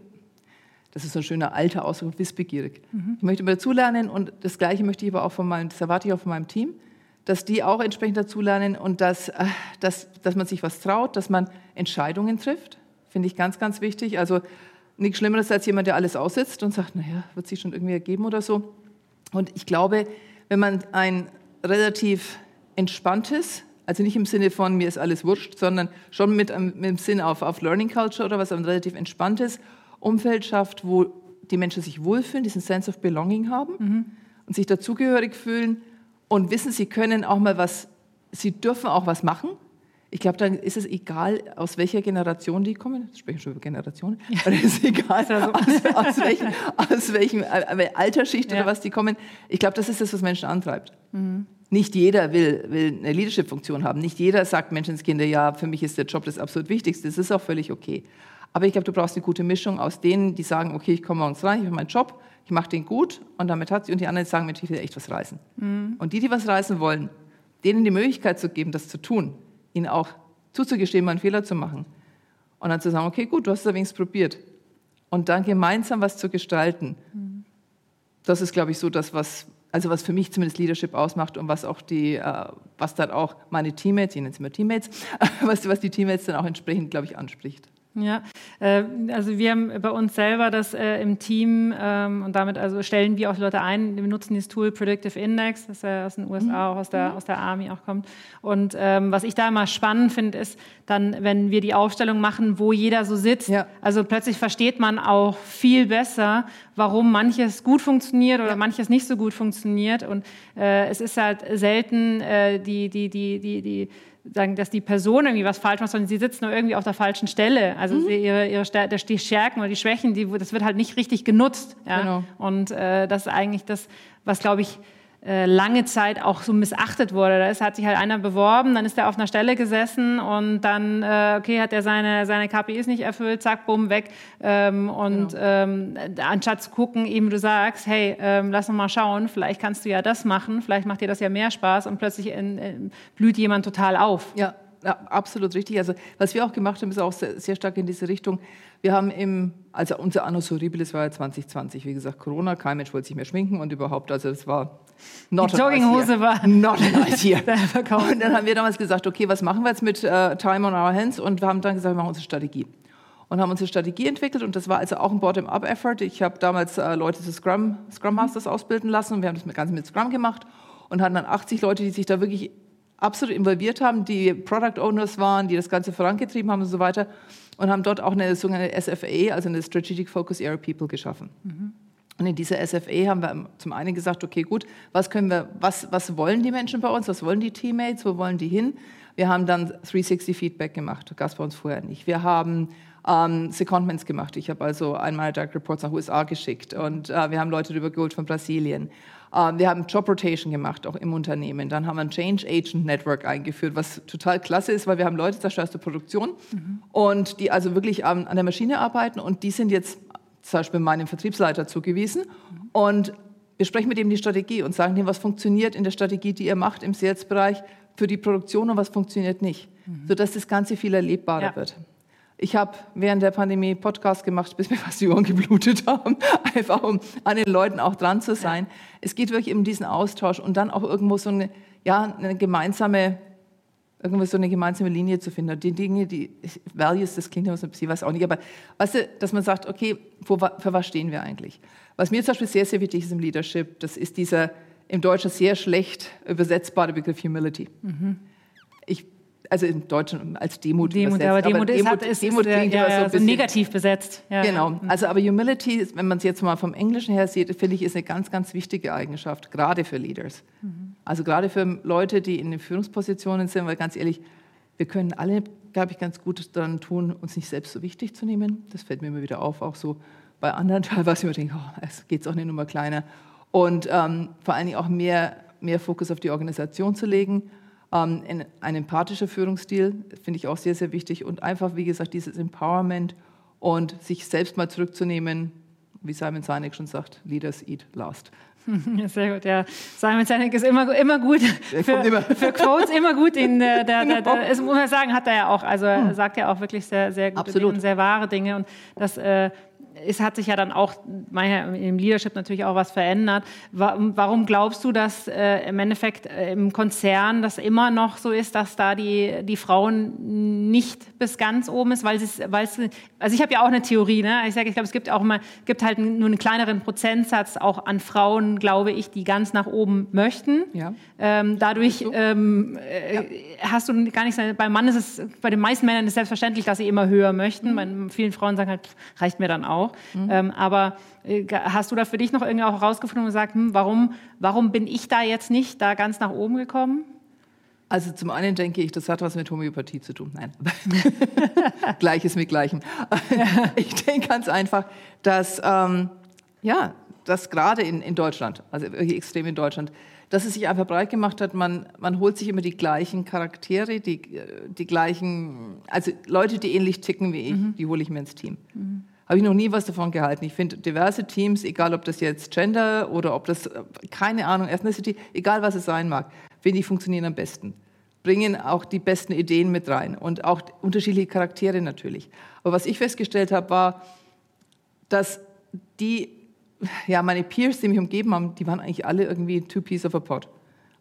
das ist so ein schöner alter Ausdruck, wissbegierig. Mhm. Ich möchte immer dazulernen und das Gleiche möchte ich aber auch von meinem, das erwarte ich auch von meinem Team, dass die auch entsprechend dazulernen und dass, äh, dass, dass man sich was traut, dass man Entscheidungen trifft, finde ich ganz, ganz wichtig. Also nichts Schlimmeres als jemand, der alles aussitzt und sagt, naja, wird sich schon irgendwie ergeben oder so. Und ich glaube, wenn man ein relativ entspanntes, also nicht im Sinne von mir ist alles wurscht, sondern schon mit, mit dem Sinn auf, auf Learning Culture oder was, ein relativ entspanntes Umfeld schafft, wo die Menschen sich wohlfühlen, diesen Sense of Belonging haben mhm. und sich dazugehörig fühlen und wissen, sie können auch mal was, sie dürfen auch was machen. Ich glaube, dann ist es egal, aus welcher Generation die kommen. Ich spreche schon über Generationen. Ja. Ist es egal, aus, aus, welchem, aus welchem äh, Altersschicht ja. oder was die kommen. Ich glaube, das ist das, was Menschen antreibt. Mhm. Nicht jeder will, will eine Leadership-Funktion haben. Nicht jeder sagt Menschenskinder, ja, für mich ist der Job das absolut Wichtigste. Das ist auch völlig okay. Aber ich glaube, du brauchst eine gute Mischung aus denen, die sagen, okay, ich komme morgens rein, ich habe meinen Job, ich mache den gut und damit hat sie, und die anderen sagen, Mensch, ich will echt was reißen. Mhm. Und die, die was reißen wollen, denen die Möglichkeit zu geben, das zu tun, ihnen auch zuzugestehen, mal einen Fehler zu machen. Und dann zu sagen, okay, gut, du hast es wenigstens probiert. Und dann gemeinsam was zu gestalten. Mhm. Das ist, glaube ich, so das, was, also was für mich zumindest Leadership ausmacht und was auch die, äh, was dann auch meine Teammates, ich nenne es immer Teammates, *laughs* was, was die Teammates dann auch entsprechend, glaube ich, anspricht. Ja, äh, also wir haben bei uns selber das äh, im Team ähm, und damit also stellen wir auch Leute ein. Wir nutzen dieses Tool Predictive Index, das ja aus den USA, mhm. auch aus der, mhm. aus der Army auch kommt. Und ähm, was ich da immer spannend finde, ist dann, wenn wir die Aufstellung machen, wo jeder so sitzt. Ja. Also plötzlich versteht man auch viel besser, warum manches gut funktioniert oder ja. manches nicht so gut funktioniert. Und äh, es ist halt selten äh, die, die, die, die, die sagen, dass die Person irgendwie was falsch macht, sondern sie sitzt nur irgendwie auf der falschen Stelle. Also mhm. ihre, ihre die Stärken oder die Schwächen, die, das wird halt nicht richtig genutzt. Ja? Genau. Und äh, das ist eigentlich das, was, glaube ich, lange Zeit auch so missachtet wurde. Da ist, hat sich halt einer beworben, dann ist er auf einer Stelle gesessen und dann, äh, okay, hat er seine, seine KPIs nicht erfüllt, zack, bumm, weg. Ähm, und genau. ähm, anstatt zu gucken, eben du sagst, hey, ähm, lass uns mal schauen, vielleicht kannst du ja das machen, vielleicht macht dir das ja mehr Spaß und plötzlich in, in, blüht jemand total auf. Ja, ja, absolut richtig. Also was wir auch gemacht haben, ist auch sehr, sehr stark in diese Richtung. Wir haben im, also unser Annus Horribilis war ja 2020, wie gesagt, Corona, kein Mensch wollte sich mehr schminken und überhaupt, also das war not Die Jogginghose war not a nice year. und dann haben wir damals gesagt, okay, was machen wir jetzt mit uh, Time on our hands? Und wir haben dann gesagt, wir machen unsere Strategie. Und haben unsere Strategie entwickelt und das war also auch ein Bottom-up-Effort. Ich habe damals uh, Leute zu Scrum, Scrum Masters ausbilden lassen und wir haben das Ganze mit Scrum gemacht und hatten dann 80 Leute, die sich da wirklich absolut involviert haben, die Product Owners waren, die das Ganze vorangetrieben haben und so weiter und haben dort auch eine sogenannte SFA, also eine Strategic Focus Area People geschaffen. Mhm. Und in dieser SFA haben wir zum einen gesagt, okay, gut, was können wir, was, was wollen die Menschen bei uns, was wollen die Teammates, wo wollen die hin? Wir haben dann 360 Feedback gemacht, das gab es bei uns vorher nicht. Wir haben ähm, Secondments gemacht. Ich habe also einmal Direct Reports nach USA geschickt und äh, wir haben Leute darüber geholt von Brasilien. Ähm, wir haben Job Rotation gemacht, auch im Unternehmen. Dann haben wir ein Change Agent Network eingeführt, was total klasse ist, weil wir haben Leute zur der Produktion mhm. und die also wirklich an, an der Maschine arbeiten und die sind jetzt zum Beispiel meinem Vertriebsleiter zugewiesen und wir sprechen mit ihm die Strategie und sagen dem, was funktioniert in der Strategie, die ihr macht im Sales-Bereich, für die Produktion und was funktioniert nicht, mhm. sodass das Ganze viel erlebbarer ja. wird. Ich habe während der Pandemie Podcasts gemacht, bis mir fast die Ohren geblutet haben, *laughs* einfach um an den Leuten auch dran zu sein. Ja. Es geht wirklich um diesen Austausch und dann auch irgendwo so eine, ja, eine gemeinsame, irgendwo so eine gemeinsame Linie zu finden. Die Dinge, die Values, das klingt immer so ein bisschen, weiß auch nicht, aber weißt du, dass man sagt, okay, wo, für was stehen wir eigentlich? Was mir zum Beispiel sehr, sehr wichtig ist im Leadership, das ist dieser im Deutschen sehr schlecht übersetzbare Begriff Humility. Mhm. Ich also im Deutschen als Demut, Demut übersetzt. Aber Demut, aber Demut, hat, ist, Demut klingt ja, ja, so, so negativ besetzt. Ja, genau. Mhm. Also aber Humility, wenn man es jetzt mal vom Englischen her sieht, finde ich, ist eine ganz, ganz wichtige Eigenschaft, gerade für Leaders. Mhm. Also gerade für Leute, die in den Führungspositionen sind, weil ganz ehrlich, wir können alle, glaube ich, ganz gut daran tun, uns nicht selbst so wichtig zu nehmen. Das fällt mir immer wieder auf, auch so bei anderen *laughs* teilweise, ich denke, oh, es geht auch nicht nur mal kleiner. Und ähm, vor allen Dingen auch mehr, mehr Fokus auf die Organisation zu legen ein empathischer Führungsstil finde ich auch sehr, sehr wichtig und einfach, wie gesagt, dieses Empowerment und sich selbst mal zurückzunehmen, wie Simon Sinek schon sagt, Leaders eat last. *laughs* Sehr gut, ja. Simon Sinek ist immer, immer gut für, immer. für Quotes, immer gut. In, der, der, der, der, das muss man sagen, hat er ja auch. Also er hm. sagt ja auch wirklich sehr, sehr gute Dinge und sehr wahre Dinge. Und das äh, es hat sich ja dann auch im Leadership natürlich auch was verändert. Warum glaubst du, dass äh, im Endeffekt äh, im Konzern das immer noch so ist, dass da die, die Frauen nicht bis ganz oben ist? Weil es, weil es, also ich habe ja auch eine Theorie. Ne? Ich sage, ich glaube, es gibt auch immer, gibt halt nur einen kleineren Prozentsatz auch an Frauen, glaube ich, die ganz nach oben möchten. Ja. Ähm, dadurch ähm, äh, ja. hast du gar nichts. Beim Mann ist es, bei den meisten Männern ist es selbstverständlich, dass sie immer höher möchten. Mhm. Bei vielen Frauen sagen halt, reicht mir dann auch. Mhm. Ähm, aber äh, hast du da für dich noch irgendwie auch herausgefunden und gesagt, hm, warum, warum bin ich da jetzt nicht da ganz nach oben gekommen? Also zum einen denke ich, das hat was mit Homöopathie zu tun. Nein, *laughs* Gleiches mit Gleichem. *laughs* ich denke ganz einfach, dass ähm, ja, dass gerade in, in Deutschland, also wirklich extrem in Deutschland, dass es sich einfach breit gemacht hat. Man, man holt sich immer die gleichen Charaktere, die, die gleichen, also Leute, die ähnlich ticken wie ich, mhm. die hole ich mir ins Team. Mhm habe ich noch nie was davon gehalten. Ich finde diverse Teams, egal ob das jetzt Gender oder ob das, keine Ahnung, Ethnicity, egal was es sein mag, finde ich, funktionieren am besten. Bringen auch die besten Ideen mit rein und auch unterschiedliche Charaktere natürlich. Aber was ich festgestellt habe, war, dass die, ja, meine Peers, die mich umgeben haben, die waren eigentlich alle irgendwie two piece of a pot.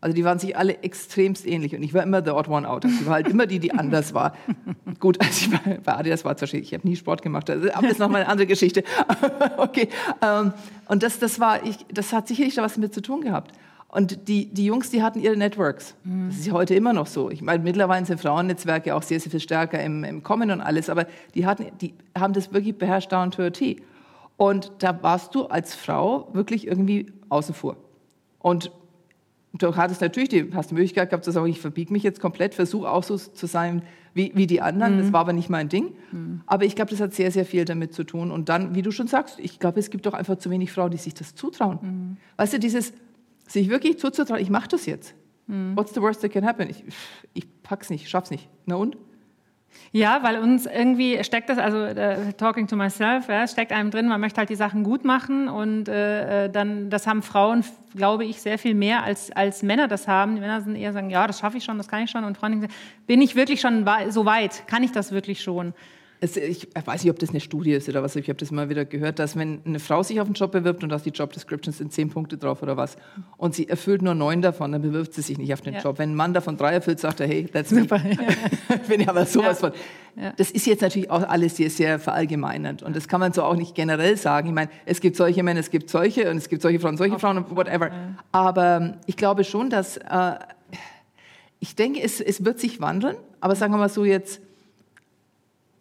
Also die waren sich alle extremst ähnlich und ich war immer the odd one out. Also ich war halt immer die, die anders war. *laughs* Gut, also ich war, bei Adidas war es ich habe nie Sport gemacht, also, aber das ist nochmal eine andere Geschichte. *laughs* okay, ähm, und das, das war, ich, das hat sicherlich da was damit zu tun gehabt. Und die, die Jungs, die hatten ihre Networks. Das ist ja heute immer noch so. Ich meine, mittlerweile sind Frauennetzwerke auch sehr, sehr viel stärker im, im Kommen und alles, aber die, hatten, die haben das wirklich beherrscht down to a T. Und da warst du als Frau wirklich irgendwie außen vor. Und du hattest natürlich die, hast die Möglichkeit gehabt zu sagen, ich verbiege mich jetzt komplett, versuche auch so zu sein wie, wie die anderen. Mhm. Das war aber nicht mein Ding. Mhm. Aber ich glaube, das hat sehr, sehr viel damit zu tun. Und dann, wie du schon sagst, ich glaube, es gibt doch einfach zu wenig Frauen, die sich das zutrauen. Mhm. Weißt du, dieses sich wirklich zuzutrauen, ich mache das jetzt. Mhm. What's the worst that can happen? Ich, ich pack's nicht, schaff's nicht. Na und? Ja, weil uns irgendwie steckt das, also äh, talking to myself, ja, steckt einem drin, man möchte halt die Sachen gut machen und äh, äh, dann, das haben Frauen, glaube ich, sehr viel mehr als, als Männer das haben. Die Männer sind eher sagen, ja, das schaffe ich schon, das kann ich schon und Frauen sagen, bin ich wirklich schon so weit, kann ich das wirklich schon? Es, ich weiß nicht, ob das eine Studie ist oder was, ich habe das mal wieder gehört, dass wenn eine Frau sich auf einen Job bewirbt und da die Job Descriptions sind zehn Punkte drauf oder was und sie erfüllt nur neun davon, dann bewirbt sie sich nicht auf den ja. Job. Wenn ein Mann davon drei erfüllt, sagt er, hey, that's me. Wenn *laughs* ich aber sowas ja. von. Ja. Das ist jetzt natürlich auch alles sehr, sehr verallgemeinernd und das kann man so auch nicht generell sagen. Ich meine, es gibt solche Männer, es gibt solche und es gibt solche Frauen, solche Frauen und whatever. Aber ähm, ich glaube schon, dass äh, ich denke, es, es wird sich wandeln, aber sagen wir mal so jetzt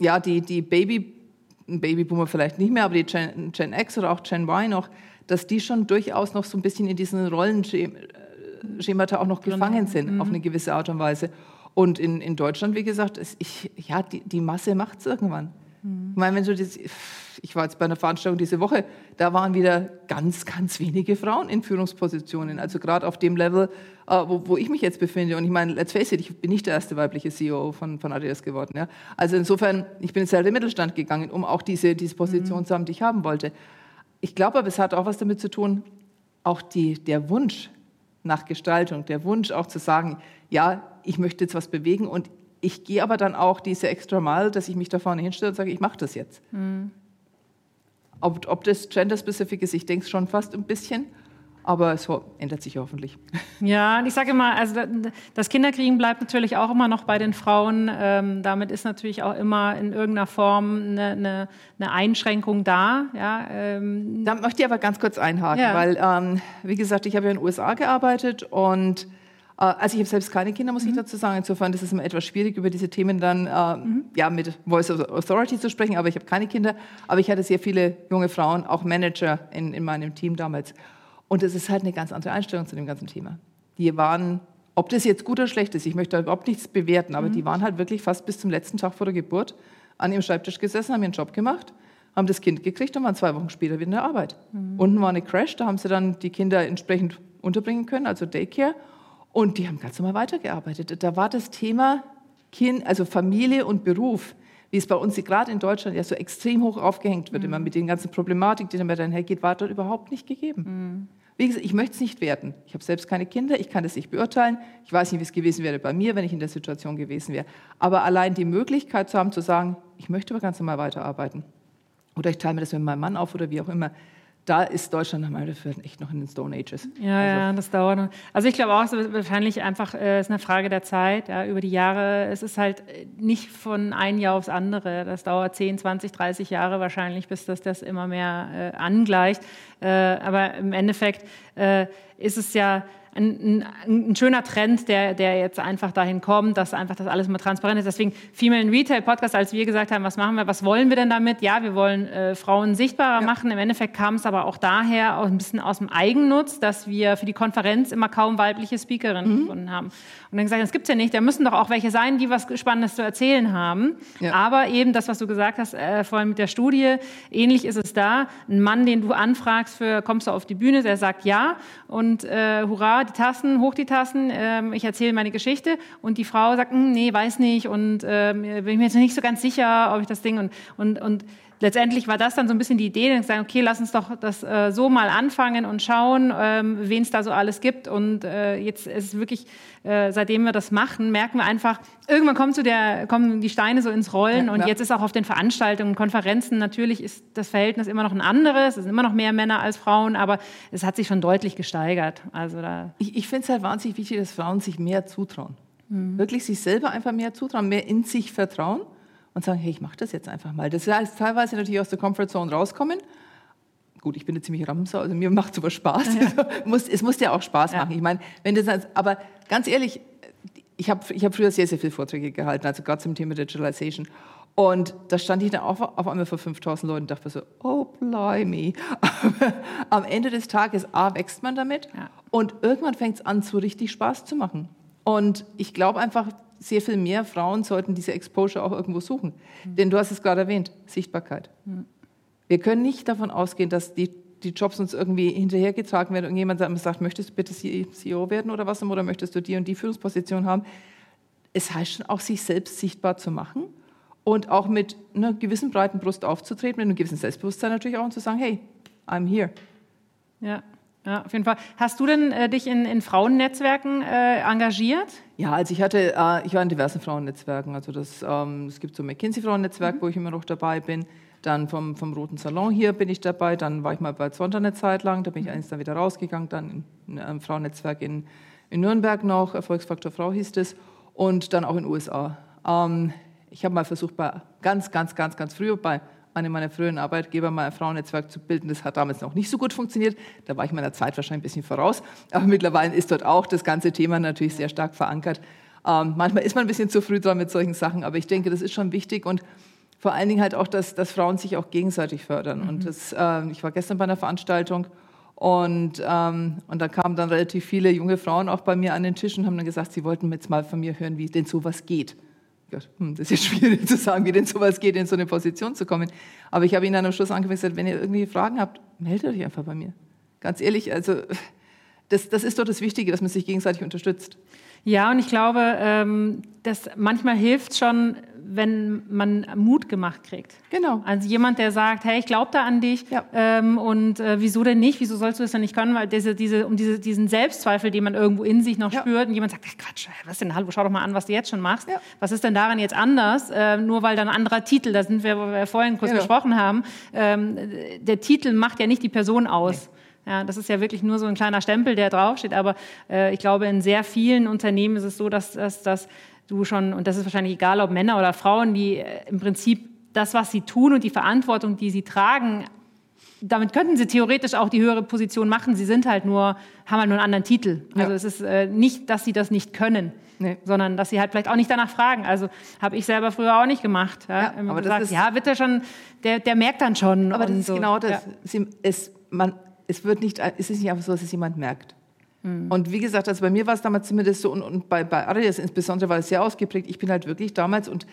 ja, die, die Baby, Babyboomer vielleicht nicht mehr, aber die Gen, Gen X oder auch Gen Y noch, dass die schon durchaus noch so ein bisschen in diesen Rollenschemata auch noch gefangen sind, mhm. auf eine gewisse Art und Weise. Und in, in Deutschland, wie gesagt, ich, ja, die, die Masse macht es irgendwann. Mhm. Ich meine, wenn du das, ich war jetzt bei einer Veranstaltung diese Woche, da waren wieder ganz, ganz wenige Frauen in Führungspositionen. Also gerade auf dem Level, äh, wo, wo, ich mich jetzt befinde. Und ich meine, let's face it, ich bin nicht der erste weibliche CEO von, von Adidas geworden. Ja? Also insofern, ich bin jetzt halt in den Mittelstand gegangen, um auch diese, diese Position mhm. zu haben, die ich haben wollte. Ich glaube aber, es hat auch was damit zu tun, auch die, der Wunsch, nach Gestaltung, der Wunsch auch zu sagen, ja, ich möchte jetzt was bewegen und ich gehe aber dann auch diese extra Mal, dass ich mich da vorne hinstelle und sage, ich mache das jetzt. Mhm. Ob, ob das gender-specific ist, ich denke es schon fast ein bisschen. Aber es ändert sich hoffentlich. *laughs* Ja, ich sage immer, also das Kinderkriegen bleibt natürlich auch immer noch bei den Frauen. Ähm, damit ist natürlich auch immer in irgendeiner Form eine, eine, eine Einschränkung da. Ja, ähm. Da möchte ich aber ganz kurz einhaken, ja. weil, ähm, wie gesagt, ich habe ja in den USA gearbeitet und also ich habe selbst keine Kinder, muss mhm. ich dazu sagen. Insofern ist es immer etwas schwierig, über diese Themen dann äh, mhm. ja, mit Voice of Authority zu sprechen. Aber ich habe keine Kinder. Aber ich hatte sehr viele junge Frauen, auch Manager in, in meinem Team damals. Und es ist halt eine ganz andere Einstellung zu dem ganzen Thema. Die waren, ob das jetzt gut oder schlecht ist, ich möchte überhaupt nichts bewerten, aber mhm. die waren halt wirklich fast bis zum letzten Tag vor der Geburt an ihrem Schreibtisch gesessen, haben ihren Job gemacht, haben das Kind gekriegt und waren zwei Wochen später wieder in der Arbeit. Mhm. Unten war eine Crash, da haben sie dann die Kinder entsprechend unterbringen können, also Daycare. Und die haben ganz normal weitergearbeitet. Da war das Thema kind, also Familie und Beruf, wie es bei uns gerade in Deutschland ja so extrem hoch aufgehängt wird, mhm. immer mit den ganzen Problematiken, die damit einhergeht, war dort überhaupt nicht gegeben. Mhm. Wie gesagt, ich möchte es nicht werten. Ich habe selbst keine Kinder, ich kann das nicht beurteilen. Ich weiß nicht, wie es gewesen wäre bei mir, wenn ich in der Situation gewesen wäre. Aber allein die Möglichkeit zu haben, zu sagen, ich möchte aber ganz normal weiterarbeiten. Oder ich teile mir das mit meinem Mann auf oder wie auch immer da ist Deutschland nach meinem Dafürhalten echt noch in den Stone Ages. Ja, also, ja, das dauert noch. Also ich glaube auch, es ist wahrscheinlich einfach äh, ist eine Frage der Zeit. Ja, über die Jahre, es ist halt äh, nicht von einem Jahr aufs andere. Das dauert 10, 20, 30 Jahre wahrscheinlich, bis das das immer mehr äh, angleicht. Äh, aber im Endeffekt äh, ist es ja ein, ein, ein, schöner Trend, der, der jetzt einfach dahin kommt, dass einfach das alles mal transparent ist. Deswegen Female in Retail Podcast, als wir gesagt haben, was machen wir, was wollen wir denn damit? Ja, wir wollen äh, Frauen sichtbarer ja. machen. Im Endeffekt kam es aber auch daher, auch ein bisschen aus dem Eigennutz, dass wir für die Konferenz immer kaum weibliche Speakerinnen mhm. gefunden haben. Und dann gesagt, das gibt's ja nicht. Da müssen doch auch welche sein, die was Spannendes zu erzählen haben. Ja. Aber eben das, was du gesagt hast, äh, vor allem mit der Studie, ähnlich ist es da. Ein Mann, den du anfragst für, kommst du auf die Bühne, der sagt ja und äh, hurra, die Tassen, hoch die Tassen, äh, ich erzähle meine Geschichte. Und die Frau sagt, hm, nee, weiß nicht und äh, bin mir jetzt nicht so ganz sicher, ob ich das Ding und, und, und letztendlich war das dann so ein bisschen die Idee, dann sagen, okay, lass uns doch das äh, so mal anfangen und schauen, ähm, wen es da so alles gibt. Und äh, jetzt ist es wirklich, äh, seitdem wir das machen, merken wir einfach, irgendwann kommt so der, kommen die Steine so ins Rollen. Ja, und jetzt ist auch auf den Veranstaltungen, Konferenzen, natürlich ist das Verhältnis immer noch ein anderes. Es sind immer noch mehr Männer als Frauen, aber es hat sich schon deutlich gesteigert. Also da ich ich finde es halt wahnsinnig wichtig, dass Frauen sich mehr zutrauen. Mhm. Wirklich sich selber einfach mehr zutrauen, mehr in sich vertrauen und sagen, hey, ich mache das jetzt einfach mal. Das heißt teilweise natürlich aus der Comfortzone rauskommen. Gut, ich bin eine ziemlich Ramser, also mir macht sowas Spaß. Ja. *laughs* muss, es muss ja auch Spaß machen. Ich meine, wenn das, aber ganz ehrlich, ich habe ich hab früher sehr, sehr viele Vorträge gehalten, also gerade zum Thema Digitalization. Und da stand ich dann auf, auf einmal vor 5000 Leuten und dachte so, oh, blimey. Aber *laughs* am Ende des Tages, A, wächst man damit ja. und irgendwann fängt es an, so richtig Spaß zu machen. Und ich glaube einfach, sehr viel mehr Frauen sollten diese Exposure auch irgendwo suchen. Mhm. Denn du hast es gerade erwähnt, Sichtbarkeit. Mhm. Wir können nicht davon ausgehen, dass die, die Jobs uns irgendwie hinterhergetragen werden und jemand sagt, möchtest du bitte CEO werden oder was oder möchtest du die und die Führungsposition haben. Es heißt schon auch, sich selbst sichtbar zu machen und auch mit einer gewissen breiten Brust aufzutreten, mit einem gewissen Selbstbewusstsein natürlich auch und zu sagen, hey, I'm here. Ja. Ja, auf jeden Fall. Hast du denn äh, dich in, in Frauennetzwerken äh, engagiert? Ja, also ich hatte, äh, ich war in diversen Frauennetzwerken. Also das, ähm, es gibt so ein McKinsey-Frauennetzwerk, mhm. wo ich immer noch dabei bin. Dann vom, vom Roten Salon hier bin ich dabei. Dann war ich mal bei Zonta eine Zeit lang. Da bin ich mhm. eins dann wieder rausgegangen. Dann in einem Frauennetzwerk in, in Nürnberg noch. Erfolgsfaktor Frau hieß es. Und dann auch in den USA. Ähm, ich habe mal versucht, bei ganz, ganz, ganz, ganz früh bei einem meiner früheren Arbeitgeber mal ein Frauennetzwerk zu bilden. Das hat damals noch nicht so gut funktioniert. Da war ich meiner Zeit wahrscheinlich ein bisschen voraus. Aber mittlerweile ist dort auch das ganze Thema natürlich sehr stark verankert. Ähm, manchmal ist man ein bisschen zu früh dran mit solchen Sachen, aber ich denke, das ist schon wichtig und vor allen Dingen halt auch, dass, dass Frauen sich auch gegenseitig fördern. Mhm. Und das, äh, ich war gestern bei einer Veranstaltung und, ähm, und da kamen dann relativ viele junge Frauen auch bei mir an den Tisch und haben dann gesagt, sie wollten jetzt mal von mir hören, wie denn sowas geht. Hm, das ist *laughs* schwierig zu sagen, wie denn sowas geht, in so eine Position zu kommen. Aber ich habe Ihnen dann am Schluss angefangen wenn ihr irgendwie Fragen habt, meldet euch einfach bei mir. Ganz ehrlich, also das, das ist doch das Wichtige, dass man sich gegenseitig unterstützt. Ja, und ich glaube, ähm, dass manchmal hilft schon, wenn man Mut gemacht kriegt. Genau. Also jemand, der sagt, hey, ich glaube da an dich Ja. ähm, und äh, wieso denn nicht? Wieso sollst du das denn nicht können? Weil diese, diese, um diese, diesen Selbstzweifel, den man irgendwo in sich noch Ja. spürt und jemand sagt, ey, Quatsch, was denn, hallo, schau doch mal an, was du jetzt schon machst. Ja. Was ist denn daran jetzt anders? Äh, nur weil da ein anderer Titel, da sind wir, wo wir vorhin kurz Genau. gesprochen haben, ähm, der Titel macht ja nicht die Person aus. Ja, das ist ja wirklich nur so ein kleiner Stempel, der draufsteht. Aber äh, ich glaube, in sehr vielen Unternehmen ist es so, dass, dass, dass du schon, und das ist wahrscheinlich egal, ob Männer oder Frauen, die äh, im Prinzip das, was sie tun und die Verantwortung, die sie tragen, damit könnten sie theoretisch auch die höhere Position machen. Sie sind halt nur, haben halt nur einen anderen Titel. Also Ja. es ist äh, nicht, dass sie das nicht können. Nee. Sondern dass sie halt vielleicht auch nicht danach fragen. Also habe ich selber früher auch nicht gemacht. Ja, Ja, aber das gesagt, ist- ja, wird der schon, der, der merkt dann schon. Aber das ist so. genau das. Ja. Es, man, es, wird nicht, es ist nicht einfach so, dass es jemand merkt. Hm. Und wie gesagt, also bei mir war es damals zumindest so, und, und bei, bei Adidas insbesondere war es sehr ausgeprägt. Ich bin halt wirklich damals, und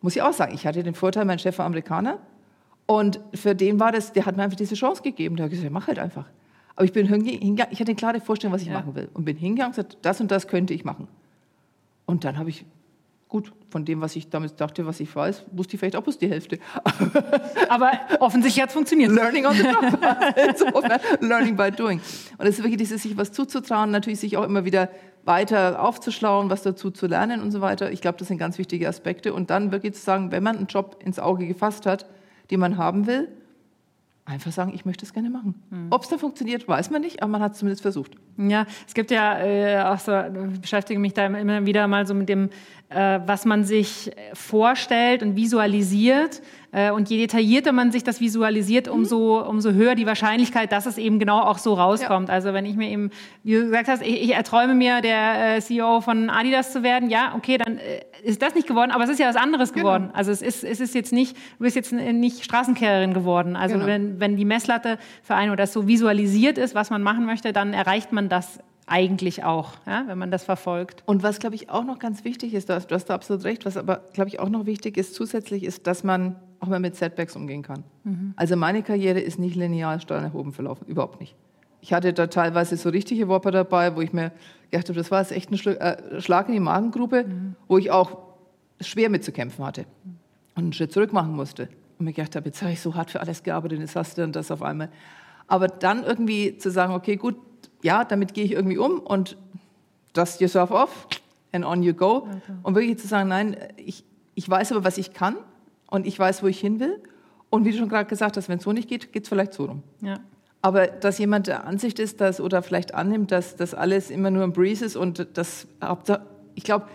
muss ich auch sagen, ich hatte den Vorteil, mein Chef war Amerikaner. Und für den war das, der hat mir einfach diese Chance gegeben. Der hat gesagt, mach halt einfach. Aber ich bin hinge- hingegangen, ich hatte eine klare Vorstellung, was ich Ja. machen will. Und bin hingegangen und gesagt, das und das könnte ich machen. Und dann habe ich, gut, von dem, was ich damals dachte, was ich weiß, wusste ich vielleicht auch bloß die Hälfte. *laughs* Aber offensichtlich hat es funktioniert. Learning on the job. *laughs* Insofern, Learning by doing. Und es ist wirklich dieses, sich was zuzutrauen, natürlich sich auch immer wieder weiter aufzuschlauen, was dazu zu lernen und so weiter. Ich glaube, das sind ganz wichtige Aspekte. Und dann wirklich zu sagen, wenn man einen Job ins Auge gefasst hat, den man haben will, einfach sagen, ich möchte es gerne machen. Ob es dann funktioniert, weiß man nicht, aber man hat es zumindest versucht. Ja, es gibt ja äh, auch so, ich beschäftige mich da immer wieder mal so mit dem, äh, was man sich vorstellt und visualisiert. Äh, und je detaillierter man sich das visualisiert, umso, umso höher die Wahrscheinlichkeit, dass es eben genau auch so rauskommt. Also wenn ich mir eben, wie du gesagt hast, ich, ich erträume mir, der äh, CEO von Adidas zu werden, ja, okay, dann äh, ist das nicht geworden, aber es ist ja was anderes geworden. Also es ist, es ist jetzt nicht, du bist jetzt nicht Straßenkehrerin geworden. Also Genau. wenn, wenn die Messlatte für einen oder das so visualisiert ist, was man machen möchte, dann erreicht man das eigentlich auch, ja, wenn man das verfolgt. Und was, glaube ich, auch noch ganz wichtig ist, du hast, du hast da absolut recht, was aber, glaube ich, auch noch wichtig ist zusätzlich, ist, dass man auch mal mit Setbacks umgehen kann. Also meine Karriere ist nicht linear steil nach oben verlaufen, überhaupt nicht. Ich hatte da teilweise so richtige Whopper dabei, wo ich mir gedacht habe, das war jetzt echt ein Schlu äh, Schlag in die Magengrube, wo ich auch schwer mitzukämpfen hatte und einen Schritt zurück machen musste. Und mir gedacht habe, jetzt habe ich so hart für alles gearbeitet, jetzt hast du dann das auf einmal. Aber dann irgendwie zu sagen, okay, gut, ja, damit gehe ich irgendwie um und dust yourself off and on you go. Und wirklich zu sagen, nein, ich, ich weiß aber, was ich kann und ich weiß, wo ich hin will. Und wie du schon gerade gesagt hast, wenn es so nicht geht, geht es vielleicht so rum. Ja. Aber dass jemand der Ansicht ist, dass oder vielleicht annimmt, dass das alles immer nur ein Breeze ist und das, ich glaube,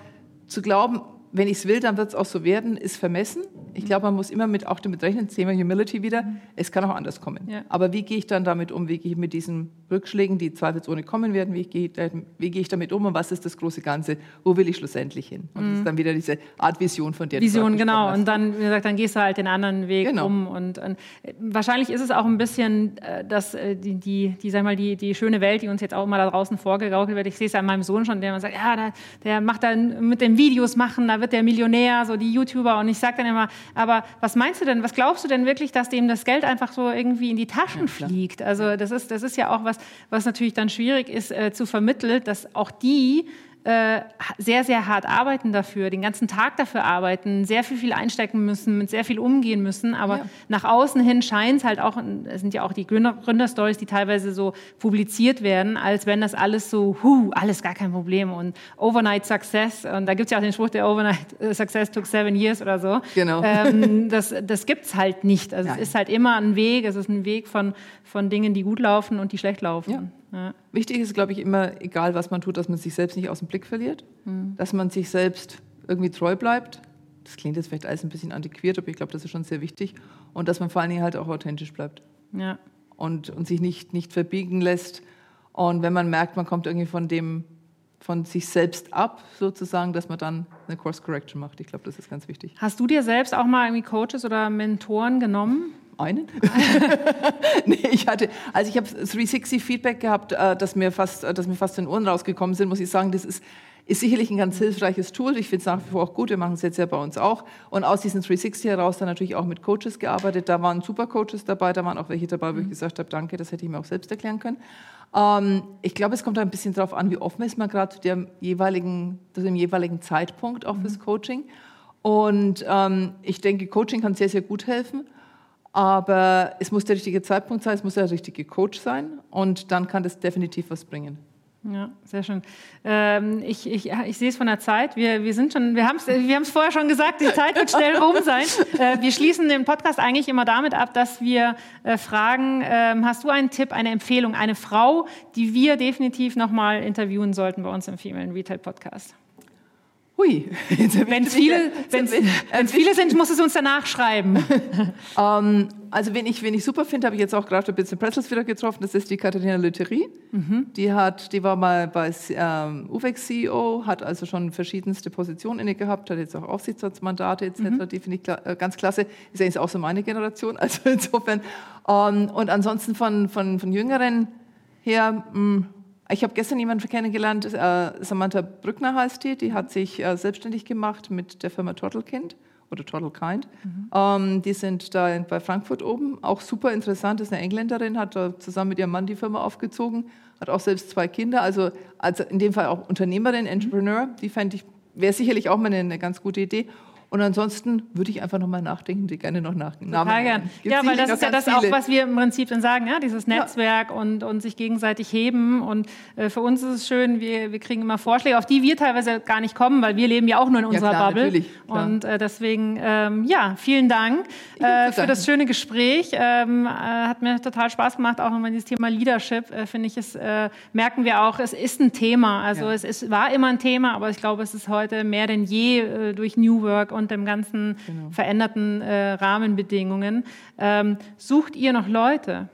zu glauben, wenn ich es will, dann wird es auch so werden, ist vermessen. Ich glaube, man muss immer mit, auch damit rechnen, Thema Humility wieder, es kann auch anders kommen. Ja. Aber wie gehe ich dann damit um? Wie gehe ich mit diesen Rückschlägen, die zweifelsohne kommen werden, wie gehe, wie gehe ich damit um und was ist das große Ganze? Wo will ich schlussendlich hin? Und das ist dann wieder diese Art Vision, von der Mhm. Vision, genau. gesprochen Und dann, wie gesagt, dann gehst du halt den anderen Weg Genau. um. Und, und äh, wahrscheinlich ist es auch ein bisschen, äh, dass äh, die, die, die, sag mal, die, die schöne Welt, die uns jetzt auch immer da draußen vorgegaukelt wird. Ich sehe es an meinem Sohn schon, der immer sagt, ja, der, der macht dann mit den Videos machen, da wird der Millionär, so die YouTuber. Und ich sage dann immer, aber was meinst du denn, was glaubst du denn wirklich, dass dem das Geld einfach so irgendwie in die Taschen fliegt? Also das ist, das ist ja auch was, was natürlich dann schwierig ist äh, zu vermitteln, dass auch die sehr, sehr hart arbeiten dafür, den ganzen Tag dafür arbeiten, sehr viel, viel einstecken müssen, mit sehr viel umgehen müssen. Aber Ja. nach außen hin scheint es halt auch, es sind ja auch die Gründer- Gründerstories, die teilweise so publiziert werden, als wenn das alles so, hu, alles gar kein Problem und Overnight Success. Und da gibt es ja auch den Spruch, der Overnight äh, Success took seven years oder so. Genau. Ähm, das das gibt es halt nicht. Also Nein. es ist halt immer ein Weg, es ist ein Weg von, von Dingen, die gut laufen und die schlecht laufen. Ja. Wichtig ist, glaube ich, immer, egal was man tut, dass man sich selbst nicht aus dem Blick verliert, dass man sich selbst irgendwie treu bleibt. Das klingt jetzt vielleicht alles ein bisschen antiquiert, aber ich glaube, das ist schon sehr wichtig. Und dass man vor allen Dingen halt auch authentisch bleibt Ja. und, und sich nicht, nicht verbiegen lässt. Und wenn man merkt, man kommt irgendwie von dem von sich selbst ab, sozusagen, dass man dann eine Course Correction macht. Ich glaube, das ist ganz wichtig. Hast du dir selbst auch mal irgendwie Coaches oder Mentoren genommen? Einen? *laughs* nee, ich hatte, also ich habe 360 Feedback gehabt, äh, dass mir fast, äh, dass mir fast in den Ohren rausgekommen sind, muss ich sagen. Das ist, ist sicherlich ein ganz hilfreiches Tool. Ich finde es nach wie vor auch gut. Wir machen es jetzt ja bei uns auch. Und aus diesen 360 heraus dann natürlich auch mit Coaches gearbeitet. Da waren super Coaches dabei, da waren auch welche dabei, wo ich gesagt habe, danke, das hätte ich mir auch selbst erklären können. Ähm, ich glaube, es kommt ein bisschen darauf an, wie offen ist man gerade zu dem jeweiligen, zu dem jeweiligen Zeitpunkt auch fürs Coaching. Und ähm, ich denke, Coaching kann sehr, sehr gut helfen. Aber es muss der richtige Zeitpunkt sein, es muss der richtige Coach sein und dann kann das definitiv was bringen. Ja, sehr schön. Ähm, ich, ich, ich sehe es von der Zeit. Wir, wir sind schon, wir haben es wir vorher schon gesagt, die Zeit wird schnell rum sein. *laughs* Äh, wir schließen den Podcast eigentlich immer damit ab, dass wir äh, fragen, äh, hast du einen Tipp, eine Empfehlung, eine Frau, die wir definitiv nochmal intervieuen sollten bei uns im Female Retail Podcast? Hui. Wenn es viele, wenn's, wenn's viele sind, muss es uns danach schreiben. *laughs* ähm, also wenn ich, wen ich super finde, habe ich jetzt auch gerade ein bisschen Pretzels wieder getroffen. Das ist die Katharina Lüttery. Mhm. Die, hat, die war mal bei ähm, UVEX CEO, hat also schon verschiedenste Positionen inne gehabt, hat jetzt auch Aufsichtsratsmandate etc. Mhm. Die finde ich kla äh, ganz klasse. Ist eigentlich auch so meine Generation. *laughs* Also insofern. Ähm, und ansonsten von, von, von Jüngeren her... Mh, hm, ich habe gestern jemanden kennengelernt, äh, Samantha Brückner heißt die, die hat sich äh, selbstständig gemacht mit der Firma Turtlekind oder Turtle Kind. Mhm. Ähm, die sind da bei Frankfurt oben, auch super interessant, ist eine Engländerin, hat da zusammen mit ihrem Mann die Firma aufgezogen, hat auch selbst zwei Kinder, also, also in dem Fall auch Unternehmerin, Entrepreneur, die fände ich, wäre sicherlich auch mal eine, eine ganz gute Idee. Und ansonsten würde ich einfach nochmal nachdenken, die gerne noch nach Total gern. Ja, weil das ist ja das viele. auch, was wir im Prinzip dann sagen, ja, dieses Netzwerk ja. und, und sich gegenseitig heben. Und äh, für uns ist es schön, wir, wir kriegen immer Vorschläge, auf die wir teilweise gar nicht kommen, weil wir leben ja auch nur in unserer ja, klar, Bubble. Natürlich, und äh, deswegen, ähm, ja, vielen Dank äh, für das schöne Gespräch. Ähm, äh, hat mir total Spaß gemacht, auch nochmal dieses Thema Leadership, äh, finde ich, es äh, merken wir auch, es ist ein Thema. Also es ist, war immer ein Thema, aber ich glaube, es ist heute mehr denn je durch New Work und dem ganzen genau. veränderten äh, Rahmenbedingungen. Ähm, sucht ihr noch Leute?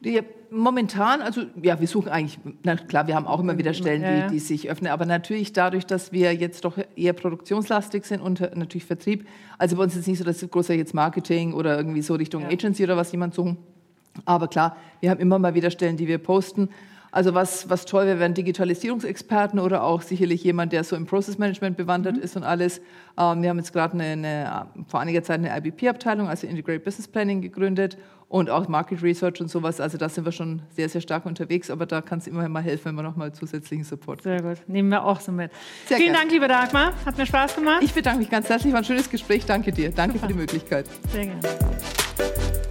Ja, momentan, also ja, wir suchen eigentlich, na klar, wir haben auch immer wieder Stellen, ja. die, die, sich öffnen, aber natürlich dadurch, dass wir jetzt doch eher produktionslastig sind und natürlich Vertrieb, also bei uns ist es nicht so, dass großer jetzt Marketing oder irgendwie so Richtung ja. Agency oder was jemand suchen, aber klar, wir haben immer mal wieder Stellen, die wir posten. Also was, was toll wäre, wären Digitalisierungsexperten oder auch sicherlich jemand, der so im Process Management bewandert mhm. ist und alles. Ähm, wir haben jetzt gerade eine, eine, vor einiger Zeit eine IBP-Abteilung, also Integrated Business Planning, gegründet und auch Market Research und sowas. Also da sind wir schon sehr, sehr stark unterwegs, aber da kann es immer mal helfen, wenn wir nochmal zusätzlichen Support Sehr gut, nehmen wir auch so mit. Sehr Vielen gerne. Dank, liebe Dagmar, hat mir Spaß gemacht. Ich bedanke mich ganz herzlich, war ein schönes Gespräch. Danke dir, danke Super. für die Möglichkeit. Sehr gerne.